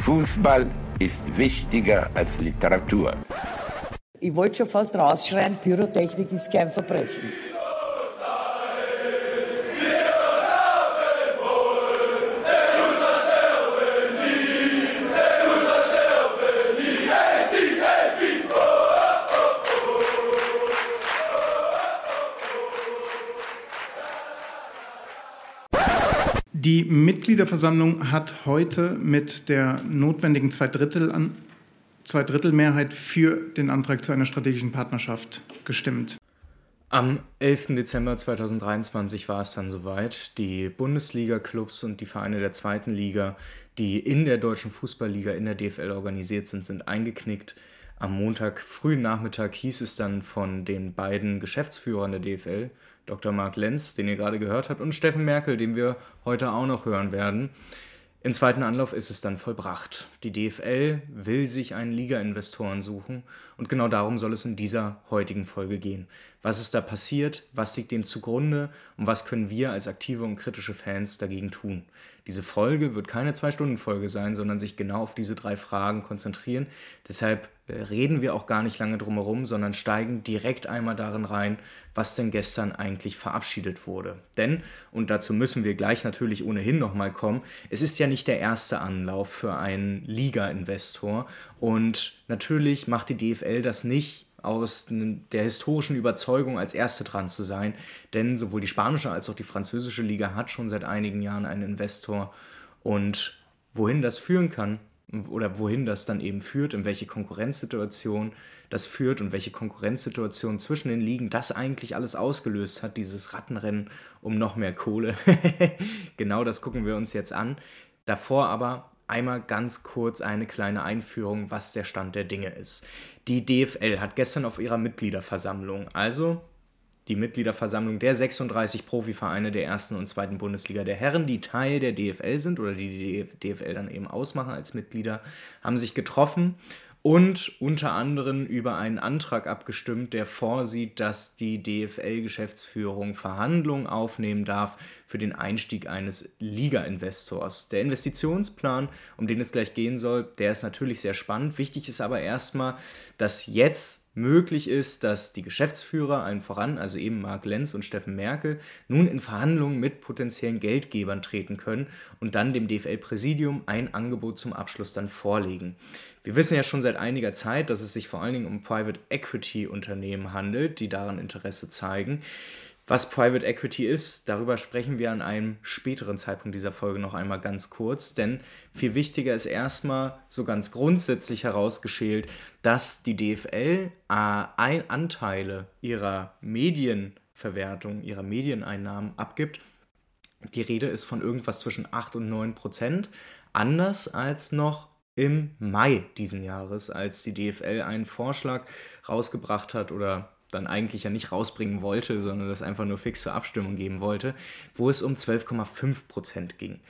Fußball ist wichtiger als Literatur. Ich wollte schon fast rausschreien, Pyrotechnik ist kein Verbrechen. Die Mitgliederversammlung hat heute mit der notwendigen Zweidrittel Zweidrittelmehrheit für den Antrag zu einer strategischen Partnerschaft gestimmt. Am 11. Dezember 2023 war es dann soweit. Die Bundesliga-Clubs und die Vereine der zweiten Liga, die in der deutschen Fußballliga in der DFL organisiert sind, sind eingeknickt. Am Montag frühen Nachmittag hieß es dann von den beiden Geschäftsführern der DFL, Dr. Marc Lenz, den ihr gerade gehört habt, und Steffen Merkel, den wir heute auch noch hören werden. Im zweiten Anlauf ist es dann vollbracht. Die DFL will sich einen Liga-Investoren suchen und genau darum soll es in dieser heutigen Folge gehen. Was ist da passiert? Was liegt dem zugrunde? Und was können wir als aktive und kritische Fans dagegen tun? Diese Folge wird keine Zwei-Stunden-Folge sein, sondern sich genau auf diese drei Fragen konzentrieren. Deshalb reden wir auch gar nicht lange drum herum, sondern steigen direkt einmal darin rein, was denn gestern eigentlich verabschiedet wurde. Denn, und dazu müssen wir gleich natürlich ohnehin nochmal kommen, es ist ja nicht der erste Anlauf für einen Liga-Investor und natürlich macht die DFL das nicht aus der historischen Überzeugung als erste dran zu sein, denn sowohl die spanische als auch die französische Liga hat schon seit einigen Jahren einen Investor und wohin das führen kann, oder wohin das dann eben führt, in welche Konkurrenzsituation das führt und welche Konkurrenzsituation zwischen den Ligen das eigentlich alles ausgelöst hat, dieses Rattenrennen um noch mehr Kohle. genau das gucken wir uns jetzt an. Davor aber einmal ganz kurz eine kleine Einführung, was der Stand der Dinge ist. Die DFL hat gestern auf ihrer Mitgliederversammlung, also die Mitgliederversammlung der 36 Profivereine der ersten und zweiten Bundesliga der Herren, die Teil der DFL sind oder die die DFL dann eben ausmachen als Mitglieder, haben sich getroffen und unter anderem über einen Antrag abgestimmt, der vorsieht, dass die DFL-Geschäftsführung Verhandlungen aufnehmen darf für den Einstieg eines Liga-Investors. Der Investitionsplan, um den es gleich gehen soll, der ist natürlich sehr spannend. Wichtig ist aber erstmal, dass jetzt möglich ist, dass die Geschäftsführer, allen voran, also eben Marc Lenz und Steffen Merkel, nun in Verhandlungen mit potenziellen Geldgebern treten können und dann dem DFL-Präsidium ein Angebot zum Abschluss dann vorlegen. Wir wissen ja schon seit einiger Zeit, dass es sich vor allen Dingen um Private Equity Unternehmen handelt, die daran Interesse zeigen. Was Private Equity ist, darüber sprechen wir an einem späteren Zeitpunkt dieser Folge noch einmal ganz kurz, denn viel wichtiger ist erstmal so ganz grundsätzlich herausgeschält, dass die DFL Anteile ihrer Medienverwertung, ihrer Medieneinnahmen abgibt. Die Rede ist von irgendwas zwischen 8 und 9 Prozent, anders als noch im Mai diesen Jahres, als die DFL einen Vorschlag rausgebracht hat oder dann eigentlich ja nicht rausbringen wollte, sondern das einfach nur fix zur Abstimmung geben wollte, wo es um 12,5 Prozent ging.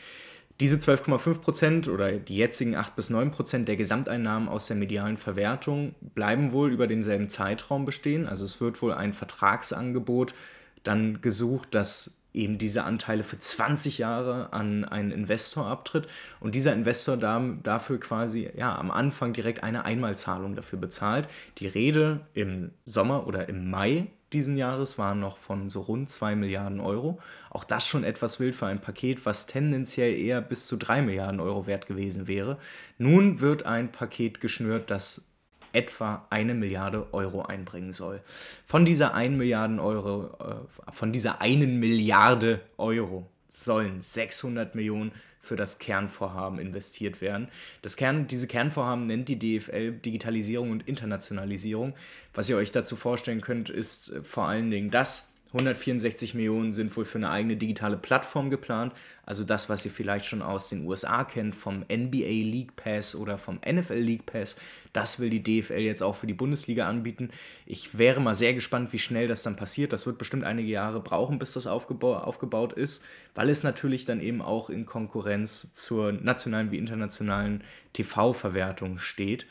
Diese 12,5 Prozent oder die jetzigen 8 bis 9 Prozent der Gesamteinnahmen aus der medialen Verwertung bleiben wohl über denselben Zeitraum bestehen. Also es wird wohl ein Vertragsangebot dann gesucht, das eben diese Anteile für 20 Jahre an einen Investor abtritt und dieser Investor da, dafür quasi ja, am Anfang direkt eine Einmalzahlung dafür bezahlt. Die Rede im Sommer oder im Mai diesen Jahres war noch von so rund 2 Milliarden Euro. Auch das schon etwas wild für ein Paket, was tendenziell eher bis zu 3 Milliarden Euro wert gewesen wäre. Nun wird ein Paket geschnürt, das etwa eine Milliarde Euro einbringen soll. Von dieser 1 Milliarden Euro, äh, von dieser einen Milliarde Euro sollen 600 Millionen für das Kernvorhaben investiert werden. Das Kern, diese Kernvorhaben nennt die DFL Digitalisierung und Internationalisierung. Was ihr euch dazu vorstellen könnt, ist äh, vor allen Dingen das, 164 Millionen sind wohl für eine eigene digitale Plattform geplant. Also das, was ihr vielleicht schon aus den USA kennt, vom NBA League Pass oder vom NFL League Pass. Das will die DFL jetzt auch für die Bundesliga anbieten. Ich wäre mal sehr gespannt, wie schnell das dann passiert. Das wird bestimmt einige Jahre brauchen, bis das aufgeba aufgebaut ist, weil es natürlich dann eben auch in Konkurrenz zur nationalen wie internationalen TV-Verwertung steht.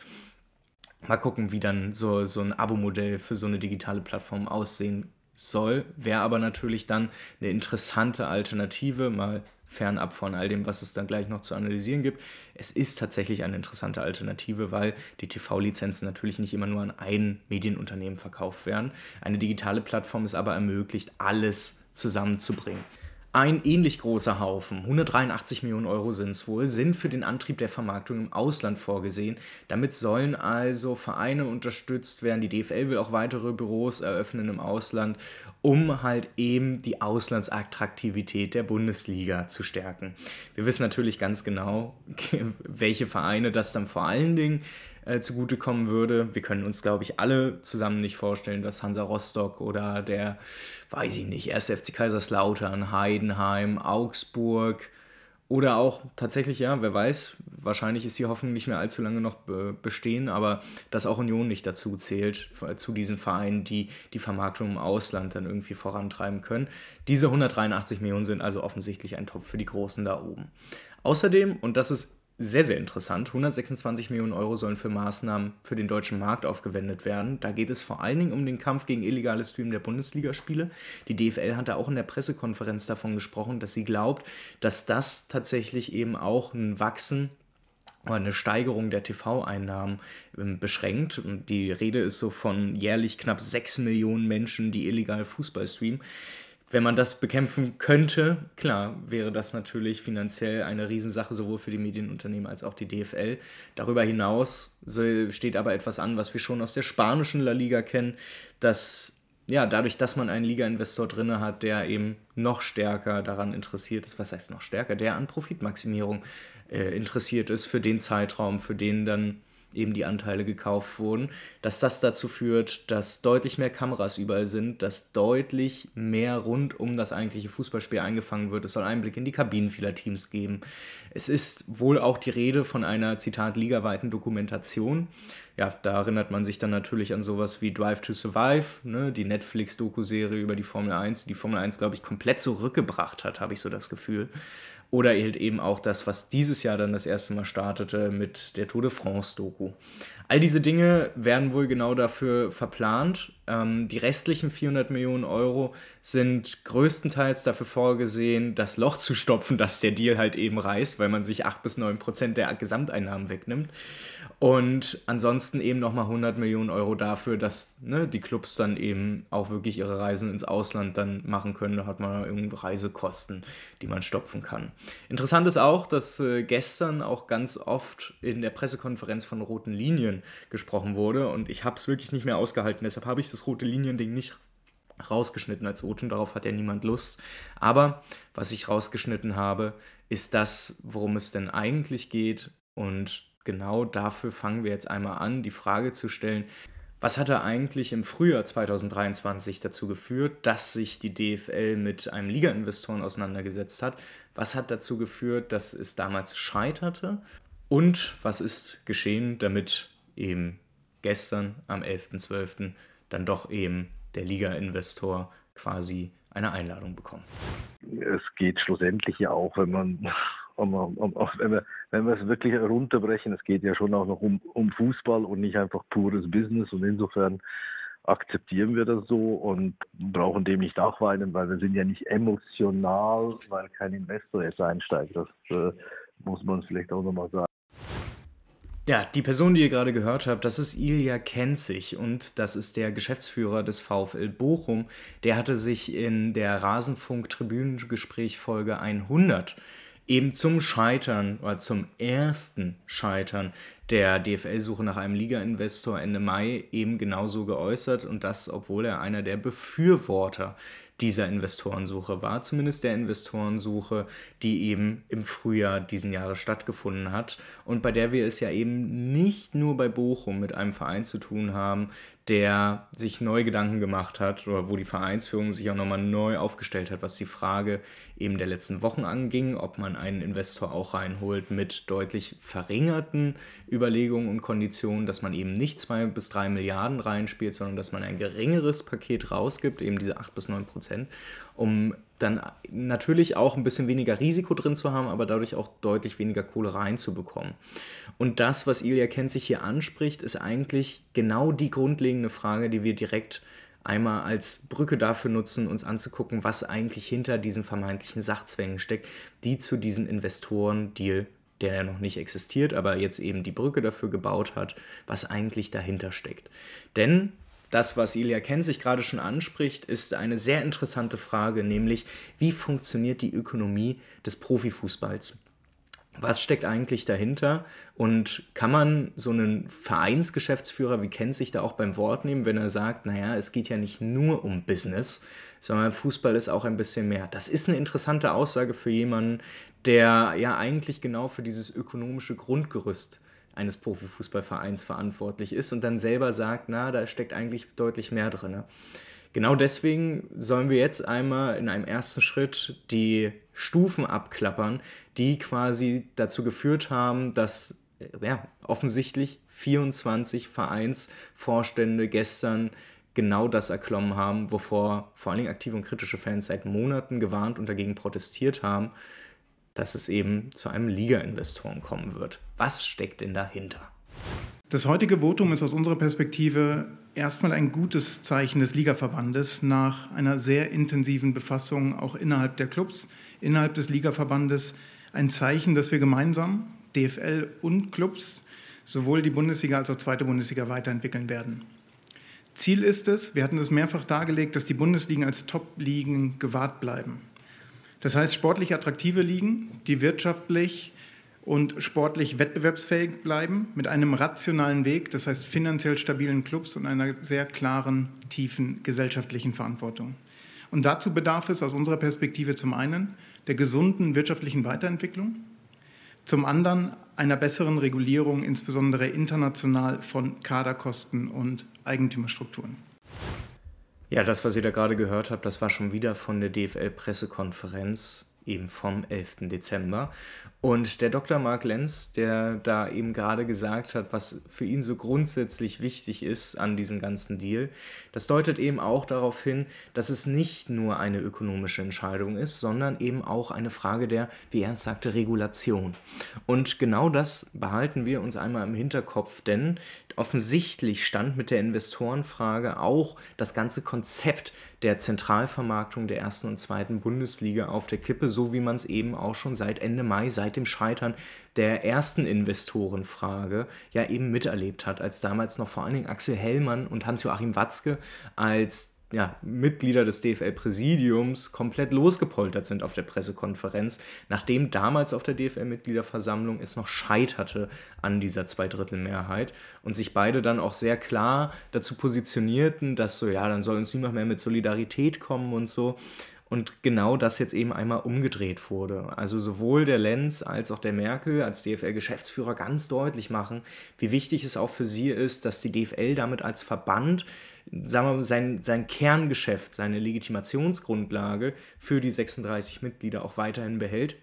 Mal gucken, wie dann so, so ein Abo-Modell für so eine digitale Plattform aussehen soll, wäre aber natürlich dann eine interessante Alternative, mal fernab von all dem, was es dann gleich noch zu analysieren gibt. Es ist tatsächlich eine interessante Alternative, weil die TV-Lizenzen natürlich nicht immer nur an ein Medienunternehmen verkauft werden. Eine digitale Plattform ist aber ermöglicht, alles zusammenzubringen. Ein ähnlich großer Haufen, 183 Millionen Euro sind es wohl, sind für den Antrieb der Vermarktung im Ausland vorgesehen. Damit sollen also Vereine unterstützt werden. Die DFL will auch weitere Büros eröffnen im Ausland, um halt eben die Auslandsattraktivität der Bundesliga zu stärken. Wir wissen natürlich ganz genau, welche Vereine das dann vor allen Dingen äh, zugutekommen würde. Wir können uns, glaube ich, alle zusammen nicht vorstellen, dass Hansa Rostock oder der, weiß ich nicht, 1. FC Kaiserslautern, Heidenheim, Augsburg oder auch tatsächlich, ja, wer weiß, wahrscheinlich ist die Hoffnung nicht mehr allzu lange noch bestehen, aber dass auch Union nicht dazu zählt, zu diesen Vereinen, die die Vermarktung im Ausland dann irgendwie vorantreiben können. Diese 183 Millionen sind also offensichtlich ein Topf für die Großen da oben. Außerdem, und das ist sehr, sehr interessant. 126 Millionen Euro sollen für Maßnahmen für den deutschen Markt aufgewendet werden. Da geht es vor allen Dingen um den Kampf gegen illegale Stream der Bundesligaspiele. Die DFL hat da auch in der Pressekonferenz davon gesprochen, dass sie glaubt, dass das tatsächlich eben auch ein Wachsen oder eine Steigerung der TV-Einnahmen ähm, beschränkt. Die Rede ist so von jährlich knapp 6 Millionen Menschen, die illegal Fußball streamen wenn man das bekämpfen könnte, klar, wäre das natürlich finanziell eine Riesensache, sowohl für die Medienunternehmen als auch die DFL. Darüber hinaus steht aber etwas an, was wir schon aus der spanischen La Liga kennen, dass ja, dadurch, dass man einen Liga-Investor drin hat, der eben noch stärker daran interessiert ist, was heißt noch stärker, der an Profitmaximierung äh, interessiert ist für den Zeitraum, für den dann eben die Anteile gekauft wurden, dass das dazu führt, dass deutlich mehr Kameras überall sind, dass deutlich mehr rund um das eigentliche Fußballspiel eingefangen wird. Es soll Einblick in die Kabinen vieler Teams geben. Es ist wohl auch die Rede von einer, Zitat, ligaweiten Dokumentation. Ja, da erinnert man sich dann natürlich an sowas wie Drive to Survive, ne, die Netflix-Doku-Serie über die Formel 1, die Formel 1, glaube ich, komplett zurückgebracht hat, habe ich so das Gefühl. Oder halt eben auch das, was dieses Jahr dann das erste Mal startete mit der Tour de France-Doku. All diese Dinge werden wohl genau dafür verplant. Ähm, die restlichen 400 Millionen Euro sind größtenteils dafür vorgesehen, das Loch zu stopfen, das der Deal halt eben reißt, weil man sich 8 bis 9 Prozent der Gesamteinnahmen wegnimmt. Und ansonsten eben nochmal 100 Millionen Euro dafür, dass ne, die Clubs dann eben auch wirklich ihre Reisen ins Ausland dann machen können. Da hat man irgendwie Reisekosten, die man stopfen kann. Interessant ist auch, dass äh, gestern auch ganz oft in der Pressekonferenz von roten Linien gesprochen wurde. Und ich habe es wirklich nicht mehr ausgehalten. Deshalb habe ich das rote Linien-Ding nicht rausgeschnitten als O-Ton. Darauf hat ja niemand Lust. Aber was ich rausgeschnitten habe, ist das, worum es denn eigentlich geht. Und genau dafür fangen wir jetzt einmal an, die Frage zu stellen, was hat er eigentlich im Frühjahr 2023 dazu geführt, dass sich die DFL mit einem Liga-Investoren auseinandergesetzt hat? Was hat dazu geführt, dass es damals scheiterte? Und was ist geschehen, damit eben gestern am 11.12. dann doch eben der Liga-Investor quasi eine Einladung bekommt? Es geht schlussendlich ja auch, wenn man um, um, wenn, wir, wenn wir es wirklich runterbrechen, es geht ja schon auch noch um, um Fußball und nicht einfach pures Business und insofern akzeptieren wir das so und brauchen dem nicht nachweinen, weil wir sind ja nicht emotional, weil kein Investor jetzt einsteigt. Das äh, muss man vielleicht auch nochmal sagen. Ja, die Person, die ihr gerade gehört habt, das ist Ilja Kenzig und das ist der Geschäftsführer des VfL Bochum. Der hatte sich in der Rasenfunk-Tribünengespräch-Folge 100 eben zum Scheitern oder zum ersten Scheitern der DFL-Suche nach einem Liga-Investor Ende Mai eben genauso geäußert und das, obwohl er einer der Befürworter dieser Investorensuche war, zumindest der Investorensuche, die eben im Frühjahr diesen Jahres stattgefunden hat und bei der wir es ja eben nicht nur bei Bochum mit einem Verein zu tun haben, der sich neue Gedanken gemacht hat oder wo die Vereinsführung sich auch nochmal neu aufgestellt hat, was die Frage eben der letzten Wochen anging, ob man einen Investor auch reinholt mit deutlich verringerten Überlegungen und Konditionen, dass man eben nicht zwei bis drei Milliarden reinspielt, sondern dass man ein geringeres Paket rausgibt, eben diese acht bis neun Prozent, um dann natürlich auch ein bisschen weniger Risiko drin zu haben, aber dadurch auch deutlich weniger Kohle reinzubekommen. Und das, was Ilya Kennt sich hier anspricht, ist eigentlich genau die grundlegende Frage, die wir direkt einmal als Brücke dafür nutzen, uns anzugucken, was eigentlich hinter diesen vermeintlichen Sachzwängen steckt, die zu diesem Investoren-Deal, der ja noch nicht existiert, aber jetzt eben die Brücke dafür gebaut hat, was eigentlich dahinter steckt. Denn das, was Ilya Ken sich gerade schon anspricht, ist eine sehr interessante Frage, nämlich wie funktioniert die Ökonomie des Profifußballs? was steckt eigentlich dahinter und kann man so einen Vereinsgeschäftsführer wie kennt sich da auch beim Wort nehmen, wenn er sagt, naja, es geht ja nicht nur um Business, sondern Fußball ist auch ein bisschen mehr. Das ist eine interessante Aussage für jemanden, der ja eigentlich genau für dieses ökonomische Grundgerüst eines Profifußballvereins verantwortlich ist und dann selber sagt, na, da steckt eigentlich deutlich mehr drin. Genau deswegen sollen wir jetzt einmal in einem ersten Schritt die Stufen abklappern, die quasi dazu geführt haben, dass ja, offensichtlich 24 Vereinsvorstände gestern genau das erklommen haben, wovor vor allen Dingen aktive und kritische Fans seit Monaten gewarnt und dagegen protestiert haben, dass es eben zu einem Liga-Investoren kommen wird. Was steckt denn dahinter? Das heutige Votum ist aus unserer Perspektive erstmal ein gutes Zeichen des Ligaverbandes nach einer sehr intensiven Befassung auch innerhalb der Clubs, innerhalb des Ligaverbandes. Ein Zeichen, dass wir gemeinsam, DFL und Clubs, sowohl die Bundesliga als auch zweite Bundesliga weiterentwickeln werden. Ziel ist es, wir hatten es mehrfach dargelegt, dass die Bundesligen als Top-Ligen gewahrt bleiben. Das heißt, sportlich attraktive Ligen, die wirtschaftlich und sportlich wettbewerbsfähig bleiben mit einem rationalen Weg, das heißt finanziell stabilen Clubs und einer sehr klaren, tiefen gesellschaftlichen Verantwortung. Und dazu bedarf es aus unserer Perspektive zum einen der gesunden wirtschaftlichen Weiterentwicklung, zum anderen einer besseren Regulierung, insbesondere international von Kaderkosten und Eigentümerstrukturen. Ja, das, was ihr da gerade gehört habt, das war schon wieder von der DFL-Pressekonferenz eben vom 11. Dezember. Und der Dr. Mark Lenz, der da eben gerade gesagt hat, was für ihn so grundsätzlich wichtig ist an diesem ganzen Deal, das deutet eben auch darauf hin, dass es nicht nur eine ökonomische Entscheidung ist, sondern eben auch eine Frage der, wie er es sagte, Regulation. Und genau das behalten wir uns einmal im Hinterkopf, denn offensichtlich stand mit der Investorenfrage auch das ganze Konzept der Zentralvermarktung der ersten und zweiten Bundesliga auf der Kippe, so wie man es eben auch schon seit Ende Mai, seit dem Scheitern der ersten Investorenfrage ja eben miterlebt hat, als damals noch vor allen Dingen Axel Hellmann und Hans-Joachim Watzke als ja, Mitglieder des DFL-Präsidiums komplett losgepoltert sind auf der Pressekonferenz, nachdem damals auf der DFL-Mitgliederversammlung es noch scheiterte an dieser Zweidrittelmehrheit und sich beide dann auch sehr klar dazu positionierten, dass so, ja, dann soll uns niemand mehr mit Solidarität kommen und so. Und genau das jetzt eben einmal umgedreht wurde. Also sowohl der Lenz als auch der Merkel als DFL-Geschäftsführer ganz deutlich machen, wie wichtig es auch für sie ist, dass die DFL damit als Verband sagen wir mal, sein, sein Kerngeschäft, seine Legitimationsgrundlage für die 36 Mitglieder auch weiterhin behält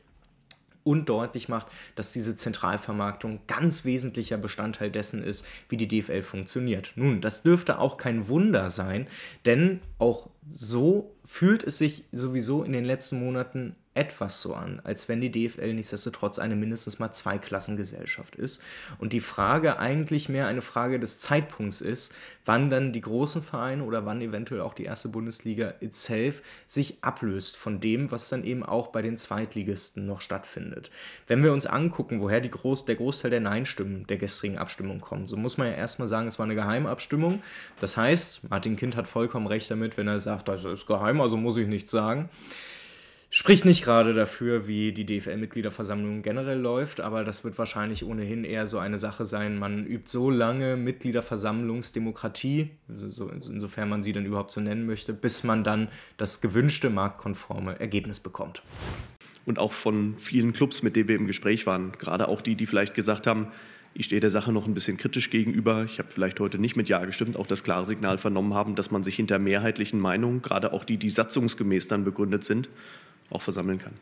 und deutlich macht, dass diese Zentralvermarktung ganz wesentlicher Bestandteil dessen ist, wie die DFL funktioniert. Nun, das dürfte auch kein Wunder sein, denn auch so fühlt es sich sowieso in den letzten Monaten etwas so an, als wenn die DFL nichtsdestotrotz eine mindestens mal Zweiklassengesellschaft ist und die Frage eigentlich mehr eine Frage des Zeitpunkts ist, wann dann die großen Vereine oder wann eventuell auch die erste Bundesliga itself sich ablöst von dem, was dann eben auch bei den Zweitligisten noch stattfindet. Wenn wir uns angucken, woher Groß der Großteil der Nein-Stimmen der gestrigen Abstimmung kommen, so muss man ja erstmal sagen, es war eine Geheimabstimmung. Das heißt, Martin Kind hat vollkommen recht damit, wenn er sagt, das ist geheim, also muss ich nichts sagen. Spricht nicht gerade dafür, wie die DFL-Mitgliederversammlung generell läuft, aber das wird wahrscheinlich ohnehin eher so eine Sache sein. Man übt so lange Mitgliederversammlungsdemokratie, so, insofern man sie dann überhaupt so nennen möchte, bis man dann das gewünschte marktkonforme Ergebnis bekommt. Und auch von vielen Clubs, mit denen wir im Gespräch waren, gerade auch die, die vielleicht gesagt haben, ich stehe der Sache noch ein bisschen kritisch gegenüber. Ich habe vielleicht heute nicht mit Ja gestimmt, auch das klare Signal vernommen haben, dass man sich hinter mehrheitlichen Meinungen, gerade auch die, die satzungsgemäß dann begründet sind, auch versammeln kann.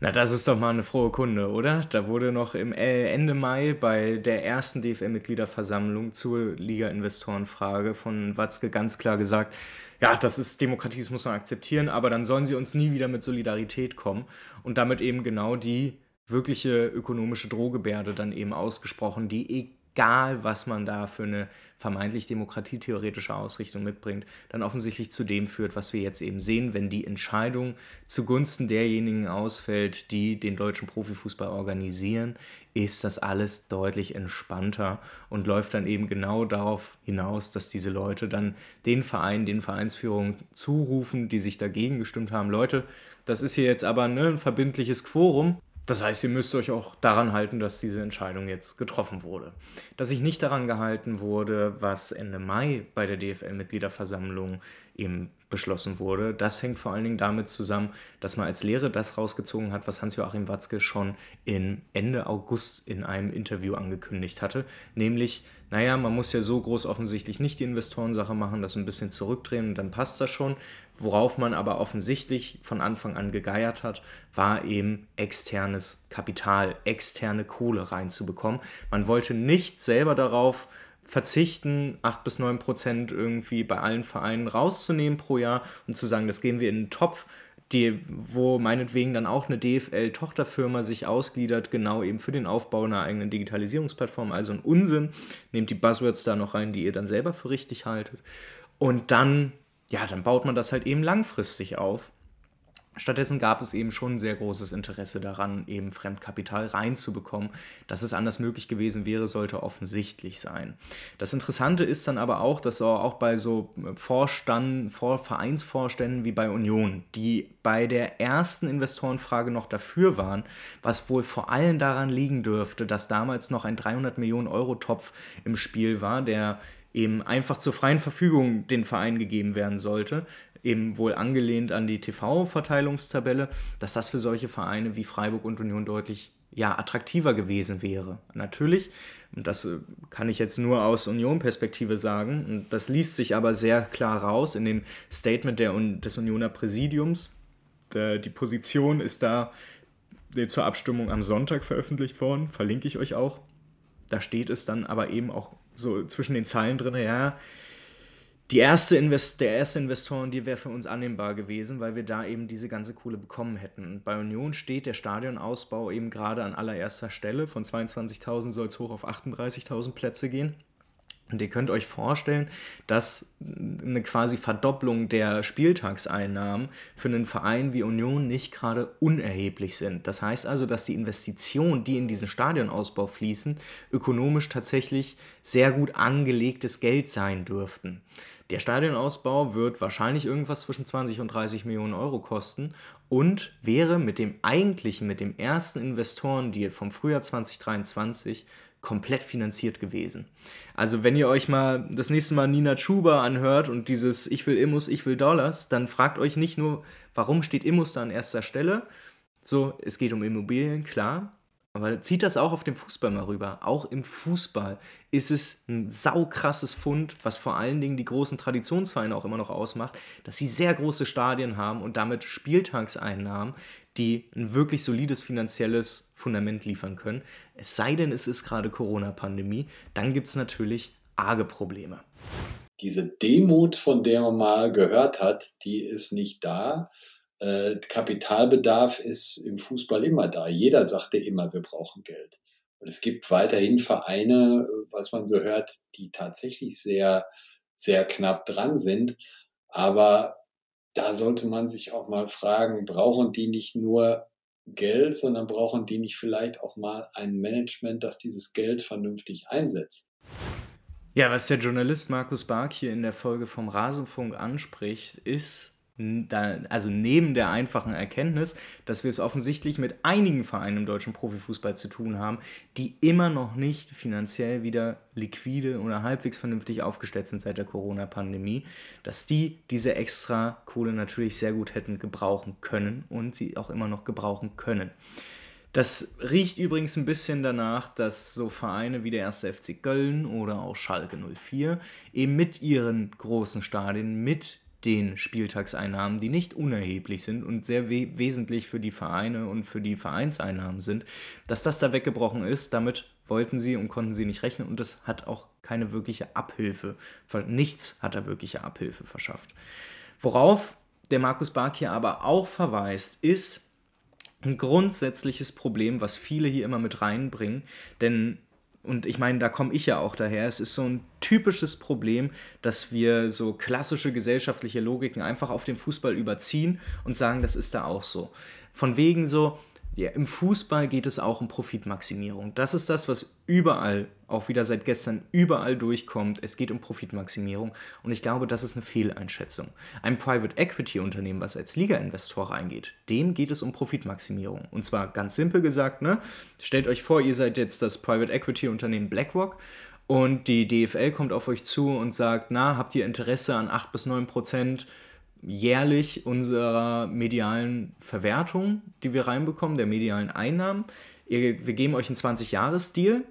Na, das ist doch mal eine frohe Kunde, oder? Da wurde noch im äh, Ende Mai bei der ersten DFL-Mitgliederversammlung zur Liga-Investorenfrage von Watzke ganz klar gesagt, ja, das ist Demokratie, das muss man akzeptieren, aber dann sollen sie uns nie wieder mit Solidarität kommen und damit eben genau die wirkliche ökonomische Drohgebärde dann eben ausgesprochen, die egal was man da für eine vermeintlich demokratietheoretische Ausrichtung mitbringt, dann offensichtlich zu dem führt, was wir jetzt eben sehen, wenn die Entscheidung zugunsten derjenigen ausfällt, die den deutschen Profifußball organisieren, ist das alles deutlich entspannter und läuft dann eben genau darauf hinaus, dass diese Leute dann den Verein, den Vereinsführungen zurufen, die sich dagegen gestimmt haben, Leute, das ist hier jetzt aber ne, ein verbindliches Quorum, das heißt, ihr müsst euch auch daran halten, dass diese Entscheidung jetzt getroffen wurde. Dass sich nicht daran gehalten wurde, was Ende Mai bei der DFL-Mitgliederversammlung eben beschlossen wurde, das hängt vor allen Dingen damit zusammen, dass man als Lehre das rausgezogen hat, was Hans-Joachim Watzke schon in Ende August in einem Interview angekündigt hatte, nämlich, naja, man muss ja so groß offensichtlich nicht die Investorensache machen, das ein bisschen zurückdrehen und dann passt das schon. Worauf man aber offensichtlich von Anfang an gegeiert hat, war eben externes Kapital, externe Kohle reinzubekommen. Man wollte nicht selber darauf verzichten, 8 bis 9 Prozent irgendwie bei allen Vereinen rauszunehmen pro Jahr und zu sagen, das gehen wir in den Topf, die, wo meinetwegen dann auch eine DFL-Tochterfirma sich ausgliedert, genau eben für den Aufbau einer eigenen Digitalisierungsplattform. Also ein Unsinn. Nehmt die Buzzwords da noch rein, die ihr dann selber für richtig haltet. Und dann ja, dann baut man das halt eben langfristig auf. Stattdessen gab es eben schon sehr großes Interesse daran, eben Fremdkapital reinzubekommen. Dass es anders möglich gewesen wäre, sollte offensichtlich sein. Das Interessante ist dann aber auch, dass auch bei so Vorstand, Vor Vereinsvorständen wie bei Union, die bei der ersten Investorenfrage noch dafür waren, was wohl vor allem daran liegen dürfte, dass damals noch ein 300 Millionen Euro Topf im Spiel war, der eben einfach zur freien Verfügung den Verein gegeben werden sollte, eben wohl angelehnt an die TV-Verteilungstabelle, dass das für solche Vereine wie Freiburg und Union deutlich ja, attraktiver gewesen wäre. Natürlich, und das äh, kann ich jetzt nur aus Union-Perspektive sagen, und das liest sich aber sehr klar raus in dem Statement der, des Unioner Präsidiums. Die Position ist da zur Abstimmung am Sonntag veröffentlicht worden, verlinke ich euch auch. Da steht es dann aber eben auch so zwischen den Zeilen drin, ja, die erste Invest der erste Investoren, die wäre für uns annehmbar gewesen, weil wir da eben diese ganze Kohle bekommen hätten. Und bei Union steht der Stadionausbau eben gerade an allererster Stelle. Von 22.000 soll es hoch auf 38.000 Plätze gehen. Und ihr könnt euch vorstellen, dass eine quasi Verdopplung der Spieltagseinnahmen für einen Verein wie Union nicht gerade unerheblich sind. Das heißt also, dass die Investitionen, die in diesen Stadionausbau fließen, ökonomisch tatsächlich sehr gut angelegtes Geld sein dürften. Der Stadionausbau wird wahrscheinlich irgendwas zwischen 20 und 30 Millionen Euro kosten und wäre mit dem eigentlichen, mit dem ersten Investorendeal vom Frühjahr 2023 komplett finanziert gewesen. Also wenn ihr euch mal das nächste Mal Nina Chuba anhört und dieses Ich will Immus, ich will Dollars, dann fragt euch nicht nur, warum steht Immus da an erster Stelle. So, es geht um Immobilien, klar. Aber zieht das auch auf den Fußball mal rüber. Auch im Fußball ist es ein saukrasses Fund, was vor allen Dingen die großen Traditionsvereine auch immer noch ausmacht, dass sie sehr große Stadien haben und damit Spieltagseinnahmen, die ein wirklich solides finanzielles Fundament liefern können. Es sei denn, es ist gerade Corona-Pandemie, dann gibt es natürlich arge Probleme. Diese Demut, von der man mal gehört hat, die ist nicht da. Äh, Kapitalbedarf ist im Fußball immer da. Jeder sagte immer, wir brauchen Geld. Und es gibt weiterhin Vereine, was man so hört, die tatsächlich sehr, sehr knapp dran sind. Aber da sollte man sich auch mal fragen, brauchen die nicht nur Geld, sondern brauchen die nicht vielleicht auch mal ein Management, das dieses Geld vernünftig einsetzt? Ja, was der Journalist Markus Bark hier in der Folge vom Rasenfunk anspricht, ist, da, also neben der einfachen Erkenntnis, dass wir es offensichtlich mit einigen Vereinen im deutschen Profifußball zu tun haben, die immer noch nicht finanziell wieder liquide oder halbwegs vernünftig aufgestellt sind seit der Corona-Pandemie, dass die diese extra Kohle natürlich sehr gut hätten gebrauchen können und sie auch immer noch gebrauchen können. Das riecht übrigens ein bisschen danach, dass so Vereine wie der 1. FC Köln oder auch Schalke 04 eben mit ihren großen Stadien, mit den Spieltagseinnahmen, die nicht unerheblich sind und sehr we wesentlich für die Vereine und für die Vereinseinnahmen sind, dass das da weggebrochen ist, damit wollten sie und konnten sie nicht rechnen und das hat auch keine wirkliche Abhilfe, nichts hat da wirkliche Abhilfe verschafft. Worauf der Markus Bark hier aber auch verweist, ist ein grundsätzliches Problem, was viele hier immer mit reinbringen, denn und ich meine, da komme ich ja auch daher, es ist so ein typisches Problem, dass wir so klassische gesellschaftliche Logiken einfach auf den Fußball überziehen und sagen, das ist da auch so. Von wegen so, ja, im Fußball geht es auch um Profitmaximierung. Das ist das, was überall, auch wieder seit gestern, überall durchkommt. Es geht um Profitmaximierung und ich glaube, das ist eine Fehleinschätzung. Ein Private Equity Unternehmen, was als Liga-Investor reingeht, dem geht es um Profitmaximierung. Und zwar ganz simpel gesagt, ne? stellt euch vor, ihr seid jetzt das Private Equity Unternehmen BlackRock und die DFL kommt auf euch zu und sagt, na, habt ihr Interesse an 8 bis 9 Prozent jährlich unserer medialen Verwertung, die wir reinbekommen, der medialen Einnahmen. Ihr, wir geben euch einen 20-Jahres-Deal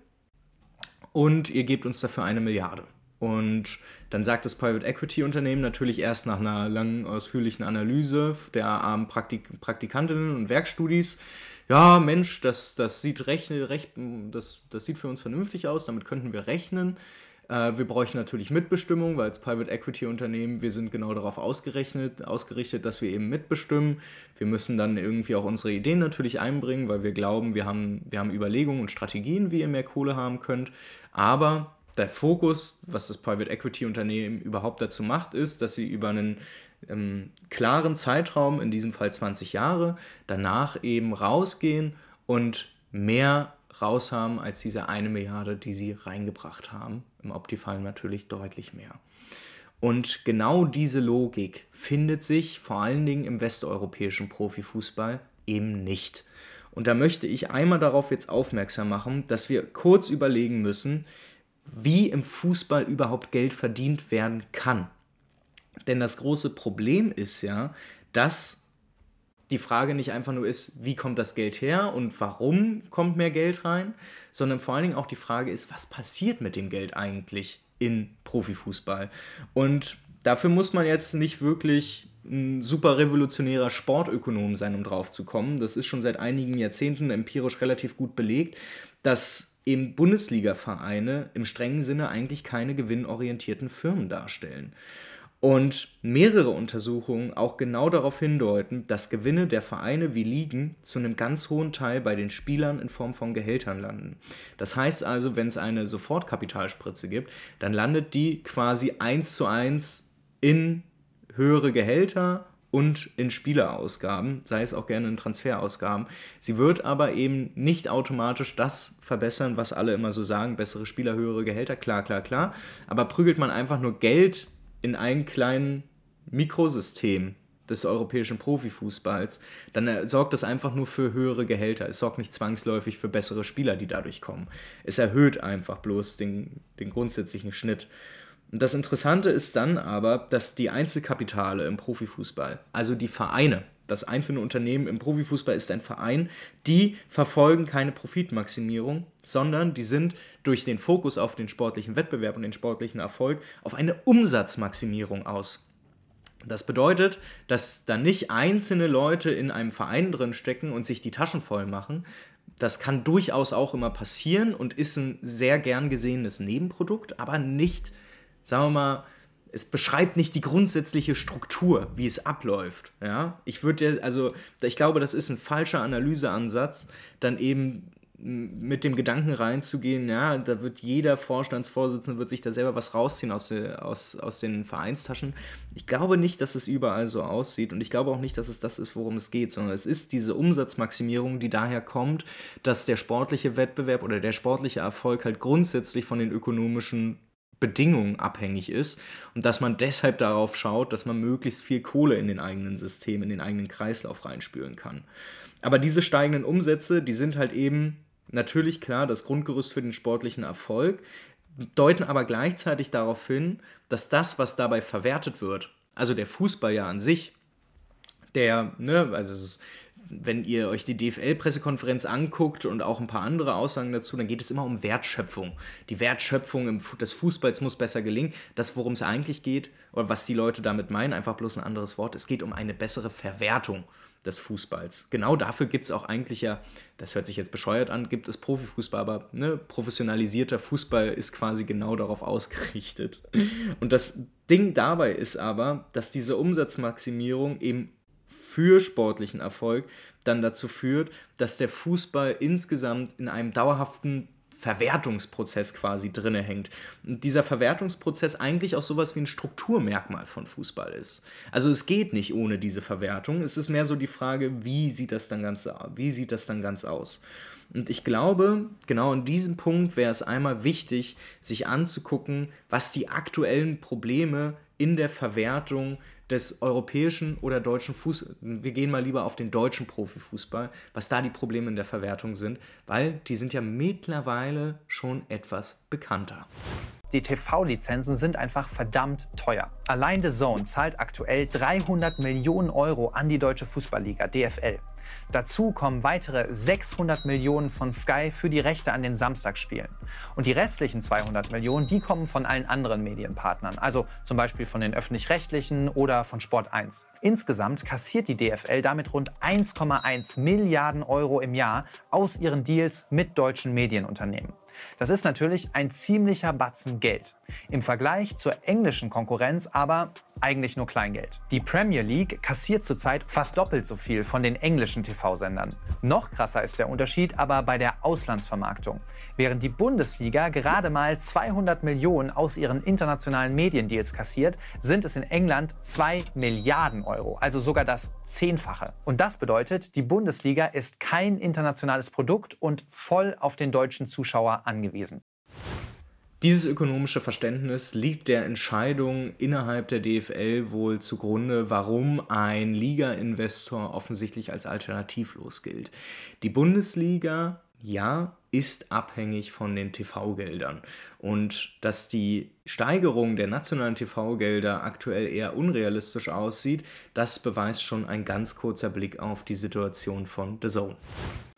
und ihr gebt uns dafür eine Milliarde. Und dann sagt das Private Equity Unternehmen natürlich erst nach einer langen, ausführlichen Analyse der armen Praktik Praktikantinnen und Werkstudis, ja, Mensch, das, das, sieht recht, recht, das, das sieht für uns vernünftig aus, damit könnten wir rechnen. Äh, wir bräuchten natürlich Mitbestimmung, weil als Private Equity Unternehmen, wir sind genau darauf ausgerechnet, ausgerichtet, dass wir eben mitbestimmen. Wir müssen dann irgendwie auch unsere Ideen natürlich einbringen, weil wir glauben, wir haben, wir haben Überlegungen und Strategien, wie ihr mehr Kohle haben könnt. Aber der Fokus, was das Private Equity Unternehmen überhaupt dazu macht, ist, dass sie über einen ähm, klaren Zeitraum, in diesem Fall 20 Jahre, danach eben rausgehen und mehr raushaben als diese eine Milliarde, die sie reingebracht haben. Im Optifall natürlich deutlich mehr. Und genau diese Logik findet sich vor allen Dingen im westeuropäischen Profifußball eben nicht. Und da möchte ich einmal darauf jetzt aufmerksam machen, dass wir kurz überlegen müssen, wie im Fußball überhaupt Geld verdient werden kann. Denn das große Problem ist ja, dass die Frage nicht einfach nur ist, wie kommt das Geld her und warum kommt mehr Geld rein, sondern vor allen Dingen auch die Frage ist, was passiert mit dem Geld eigentlich in Profifußball? Und dafür muss man jetzt nicht wirklich ein super revolutionärer Sportökonom sein, um drauf zu kommen. Das ist schon seit einigen Jahrzehnten empirisch relativ gut belegt, dass eben Bundesliga-Vereine im strengen Sinne eigentlich keine gewinnorientierten Firmen darstellen. Und mehrere Untersuchungen auch genau darauf hindeuten, dass Gewinne der Vereine wie Ligen zu einem ganz hohen Teil bei den Spielern in Form von Gehältern landen. Das heißt also, wenn es eine Sofortkapitalspritze gibt, dann landet die quasi eins zu eins in höhere Gehälter und in Spielerausgaben, sei es auch gerne in Transferausgaben. Sie wird aber eben nicht automatisch das verbessern, was alle immer so sagen, bessere Spieler, höhere Gehälter, klar, klar, klar. Aber prügelt man einfach nur Geld in ein kleinen Mikrosystem des europäischen Profifußballs, dann sorgt das einfach nur für höhere Gehälter. Es sorgt nicht zwangsläufig für bessere Spieler, die dadurch kommen. Es erhöht einfach bloß den, den grundsätzlichen Schnitt. Und das Interessante ist dann aber, dass die Einzelkapitale im Profifußball, also die Vereine, das einzelne Unternehmen im Profifußball ist ein Verein, die verfolgen keine Profitmaximierung, sondern die sind durch den Fokus auf den sportlichen Wettbewerb und den sportlichen Erfolg auf eine Umsatzmaximierung aus. Das bedeutet, dass da nicht einzelne Leute in einem Verein drin stecken und sich die Taschen voll machen. Das kann durchaus auch immer passieren und ist ein sehr gern gesehenes Nebenprodukt, aber nicht, sagen wir mal, es beschreibt nicht die grundsätzliche Struktur, wie es abläuft. Ja? Ich würde also, ich glaube, das ist ein falscher Analyseansatz, dann eben mit dem Gedanken reinzugehen, ja, da wird jeder Vorstandsvorsitzende wird sich da selber was rausziehen aus, aus, aus den Vereinstaschen. Ich glaube nicht, dass es überall so aussieht und ich glaube auch nicht, dass es das ist, worum es geht, sondern es ist diese Umsatzmaximierung, die daher kommt, dass der sportliche Wettbewerb oder der sportliche Erfolg halt grundsätzlich von den ökonomischen Bedingungen abhängig ist und dass man deshalb darauf schaut, dass man möglichst viel Kohle in den eigenen System, in den eigenen Kreislauf reinspüren kann. Aber diese steigenden Umsätze, die sind halt eben natürlich klar das Grundgerüst für den sportlichen Erfolg, deuten aber gleichzeitig darauf hin, dass das, was dabei verwertet wird, also der Fußball ja an sich, der, ne, also es ist wenn ihr euch die DFL-Pressekonferenz anguckt und auch ein paar andere Aussagen dazu, dann geht es immer um Wertschöpfung. Die Wertschöpfung des Fußballs muss besser gelingen. Das, worum es eigentlich geht, oder was die Leute damit meinen, einfach bloß ein anderes Wort, es geht um eine bessere Verwertung des Fußballs. Genau dafür gibt es auch eigentlich ja, das hört sich jetzt bescheuert an, gibt es Profifußball, aber ne, professionalisierter Fußball ist quasi genau darauf ausgerichtet. Und das Ding dabei ist aber, dass diese Umsatzmaximierung eben für sportlichen Erfolg dann dazu führt, dass der Fußball insgesamt in einem dauerhaften Verwertungsprozess quasi drinne hängt. Und dieser Verwertungsprozess eigentlich auch sowas wie ein Strukturmerkmal von Fußball ist. Also es geht nicht ohne diese Verwertung. Es ist mehr so die Frage, wie sieht das dann ganz, wie sieht das dann ganz aus? Und ich glaube, genau in diesem Punkt wäre es einmal wichtig, sich anzugucken, was die aktuellen Probleme in der Verwertung des europäischen oder deutschen Fußballs, wir gehen mal lieber auf den deutschen Profifußball, was da die Probleme in der Verwertung sind, weil die sind ja mittlerweile schon etwas bekannter. Die TV-Lizenzen sind einfach verdammt teuer. Allein The Zone zahlt aktuell 300 Millionen Euro an die deutsche Fußballliga DFL. Dazu kommen weitere 600 Millionen von Sky für die Rechte an den Samstagsspielen. Und die restlichen 200 Millionen, die kommen von allen anderen Medienpartnern, also zum Beispiel von den öffentlich-rechtlichen oder von Sport 1. Insgesamt kassiert die DFL damit rund 1,1 Milliarden Euro im Jahr aus ihren Deals mit deutschen Medienunternehmen. Das ist natürlich ein ziemlicher Batzen Geld. Im Vergleich zur englischen Konkurrenz aber eigentlich nur Kleingeld. Die Premier League kassiert zurzeit fast doppelt so viel von den englischen TV-Sendern. Noch krasser ist der Unterschied aber bei der Auslandsvermarktung. Während die Bundesliga gerade mal 200 Millionen aus ihren internationalen Mediendeals kassiert, sind es in England 2 Milliarden Euro, also sogar das Zehnfache. Und das bedeutet, die Bundesliga ist kein internationales Produkt und voll auf den deutschen Zuschauer angewiesen. Dieses ökonomische Verständnis liegt der Entscheidung innerhalb der DFL wohl zugrunde, warum ein Liga-Investor offensichtlich als alternativlos gilt. Die Bundesliga, ja, ist abhängig von den TV-Geldern. Und dass die Steigerung der nationalen TV-Gelder aktuell eher unrealistisch aussieht, das beweist schon ein ganz kurzer Blick auf die Situation von The Zone.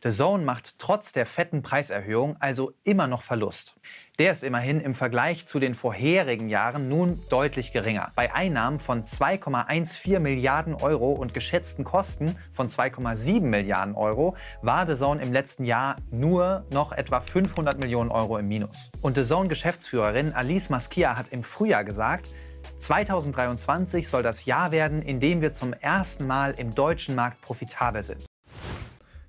The Zone macht trotz der fetten Preiserhöhung also immer noch Verlust. Der ist immerhin im Vergleich zu den vorherigen Jahren nun deutlich geringer. Bei Einnahmen von 2,14 Milliarden Euro und geschätzten Kosten von 2,7 Milliarden Euro war The Zone im letzten Jahr nur noch etwa 500 Millionen Euro im Minus. Und The Zone-Geschäftsführerin Alice Maskia hat im Frühjahr gesagt, 2023 soll das Jahr werden, in dem wir zum ersten Mal im deutschen Markt profitabel sind.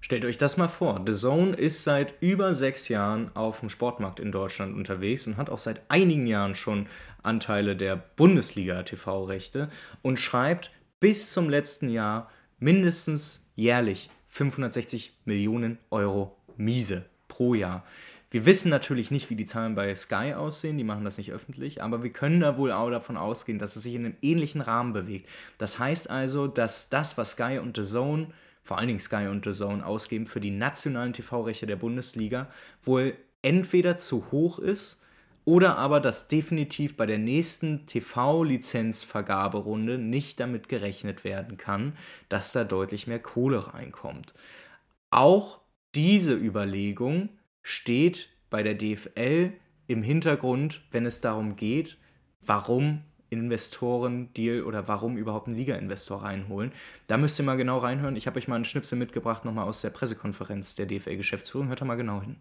Stellt euch das mal vor. The Zone ist seit über sechs Jahren auf dem Sportmarkt in Deutschland unterwegs und hat auch seit einigen Jahren schon Anteile der Bundesliga-TV-Rechte und schreibt bis zum letzten Jahr mindestens jährlich 560 Millionen Euro Miese pro Jahr. Wir wissen natürlich nicht, wie die Zahlen bei Sky aussehen, die machen das nicht öffentlich, aber wir können da wohl auch davon ausgehen, dass es sich in einem ähnlichen Rahmen bewegt. Das heißt also, dass das, was Sky und The Zone vor allen Dingen Sky und The Zone ausgeben für die nationalen TV-Rechte der Bundesliga, wohl entweder zu hoch ist oder aber dass definitiv bei der nächsten TV-Lizenzvergaberunde nicht damit gerechnet werden kann, dass da deutlich mehr Kohle reinkommt. Auch diese Überlegung steht bei der DFL im Hintergrund, wenn es darum geht, warum Investoren-Deal oder warum überhaupt einen Liga-Investor reinholen. Da müsst ihr mal genau reinhören. Ich habe euch mal einen Schnipsel mitgebracht, nochmal aus der Pressekonferenz der DFL-Geschäftsführung. Hört da mal genau hin.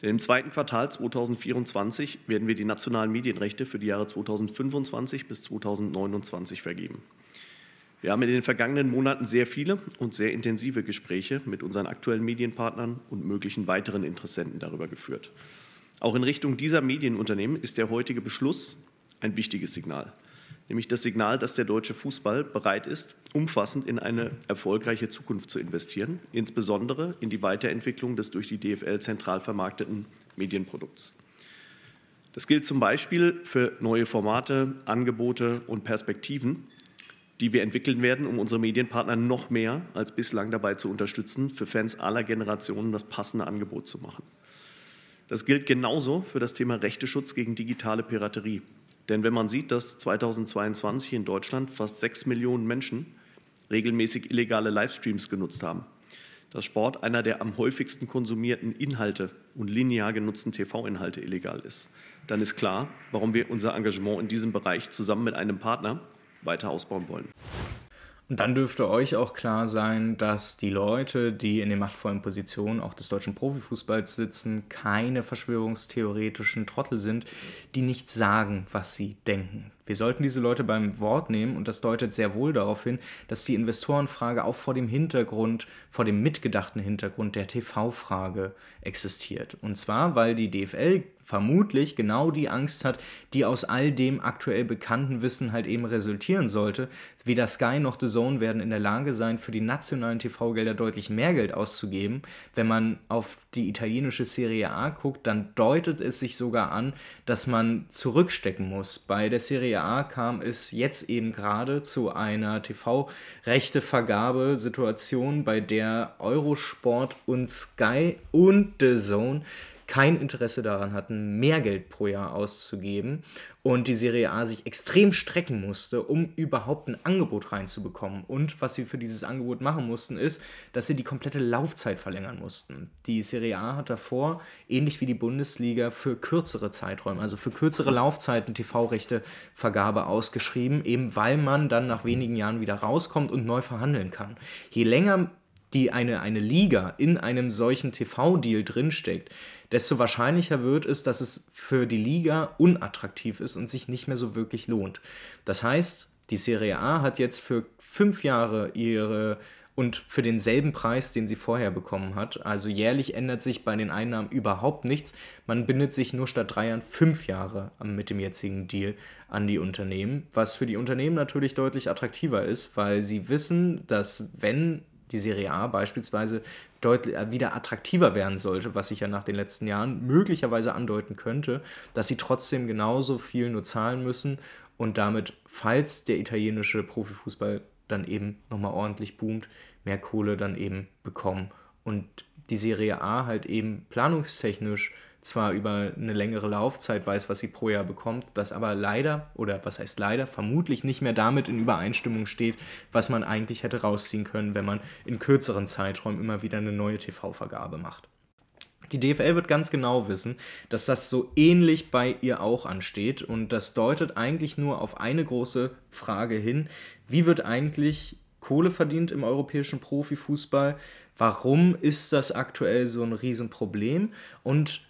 Im zweiten Quartal 2024 werden wir die nationalen Medienrechte für die Jahre 2025 bis 2029 vergeben. Wir haben in den vergangenen Monaten sehr viele und sehr intensive Gespräche mit unseren aktuellen Medienpartnern und möglichen weiteren Interessenten darüber geführt. Auch in Richtung dieser Medienunternehmen ist der heutige Beschluss ein wichtiges Signal, nämlich das Signal, dass der deutsche Fußball bereit ist, umfassend in eine erfolgreiche Zukunft zu investieren, insbesondere in die Weiterentwicklung des durch die DFL zentral vermarkteten Medienprodukts. Das gilt zum Beispiel für neue Formate, Angebote und Perspektiven, die wir entwickeln werden, um unsere Medienpartner noch mehr als bislang dabei zu unterstützen, für Fans aller Generationen das passende Angebot zu machen. Das gilt genauso für das Thema Rechteschutz gegen digitale Piraterie. Denn wenn man sieht, dass 2022 in Deutschland fast sechs Millionen Menschen regelmäßig illegale Livestreams genutzt haben, dass Sport einer der am häufigsten konsumierten Inhalte und linear genutzten TV-Inhalte illegal ist, dann ist klar, warum wir unser Engagement in diesem Bereich zusammen mit einem Partner weiter ausbauen wollen. Und dann dürfte euch auch klar sein, dass die Leute, die in den machtvollen Positionen auch des deutschen Profifußballs sitzen, keine verschwörungstheoretischen Trottel sind, die nicht sagen, was sie denken. Wir sollten diese Leute beim Wort nehmen und das deutet sehr wohl darauf hin, dass die Investorenfrage auch vor dem Hintergrund, vor dem mitgedachten Hintergrund der TV-Frage existiert. Und zwar, weil die DFL vermutlich genau die Angst hat, die aus all dem aktuell bekannten Wissen halt eben resultieren sollte. Weder Sky noch The Zone werden in der Lage sein, für die nationalen TV-Gelder deutlich mehr Geld auszugeben. Wenn man auf die italienische Serie A guckt, dann deutet es sich sogar an, dass man zurückstecken muss. Bei der Serie A kam es jetzt eben gerade zu einer TV-Rechtevergabesituation, bei der Eurosport und Sky und The Zone kein Interesse daran hatten, mehr Geld pro Jahr auszugeben und die Serie A sich extrem strecken musste, um überhaupt ein Angebot reinzubekommen. Und was sie für dieses Angebot machen mussten, ist, dass sie die komplette Laufzeit verlängern mussten. Die Serie A hat davor, ähnlich wie die Bundesliga, für kürzere Zeiträume, also für kürzere Laufzeiten TV-Rechte-Vergabe ausgeschrieben, eben weil man dann nach wenigen Jahren wieder rauskommt und neu verhandeln kann. Je länger die eine, eine Liga in einem solchen TV-Deal drinsteckt, desto wahrscheinlicher wird es, dass es für die Liga unattraktiv ist und sich nicht mehr so wirklich lohnt. Das heißt, die Serie A hat jetzt für fünf Jahre ihre und für denselben Preis, den sie vorher bekommen hat. Also jährlich ändert sich bei den Einnahmen überhaupt nichts. Man bindet sich nur statt drei Jahren fünf Jahre mit dem jetzigen Deal an die Unternehmen, was für die Unternehmen natürlich deutlich attraktiver ist, weil sie wissen, dass wenn die Serie A beispielsweise deutlich äh, wieder attraktiver werden sollte, was sich ja nach den letzten Jahren möglicherweise andeuten könnte, dass sie trotzdem genauso viel nur zahlen müssen und damit, falls der italienische Profifußball dann eben nochmal ordentlich boomt, mehr Kohle dann eben bekommen. Und die Serie A halt eben planungstechnisch zwar über eine längere Laufzeit weiß, was sie pro Jahr bekommt, das aber leider, oder was heißt leider, vermutlich nicht mehr damit in Übereinstimmung steht, was man eigentlich hätte rausziehen können, wenn man in kürzeren Zeiträumen immer wieder eine neue TV-Vergabe macht. Die DFL wird ganz genau wissen, dass das so ähnlich bei ihr auch ansteht und das deutet eigentlich nur auf eine große Frage hin. Wie wird eigentlich Kohle verdient im europäischen Profifußball? Warum ist das aktuell so ein Riesenproblem? Und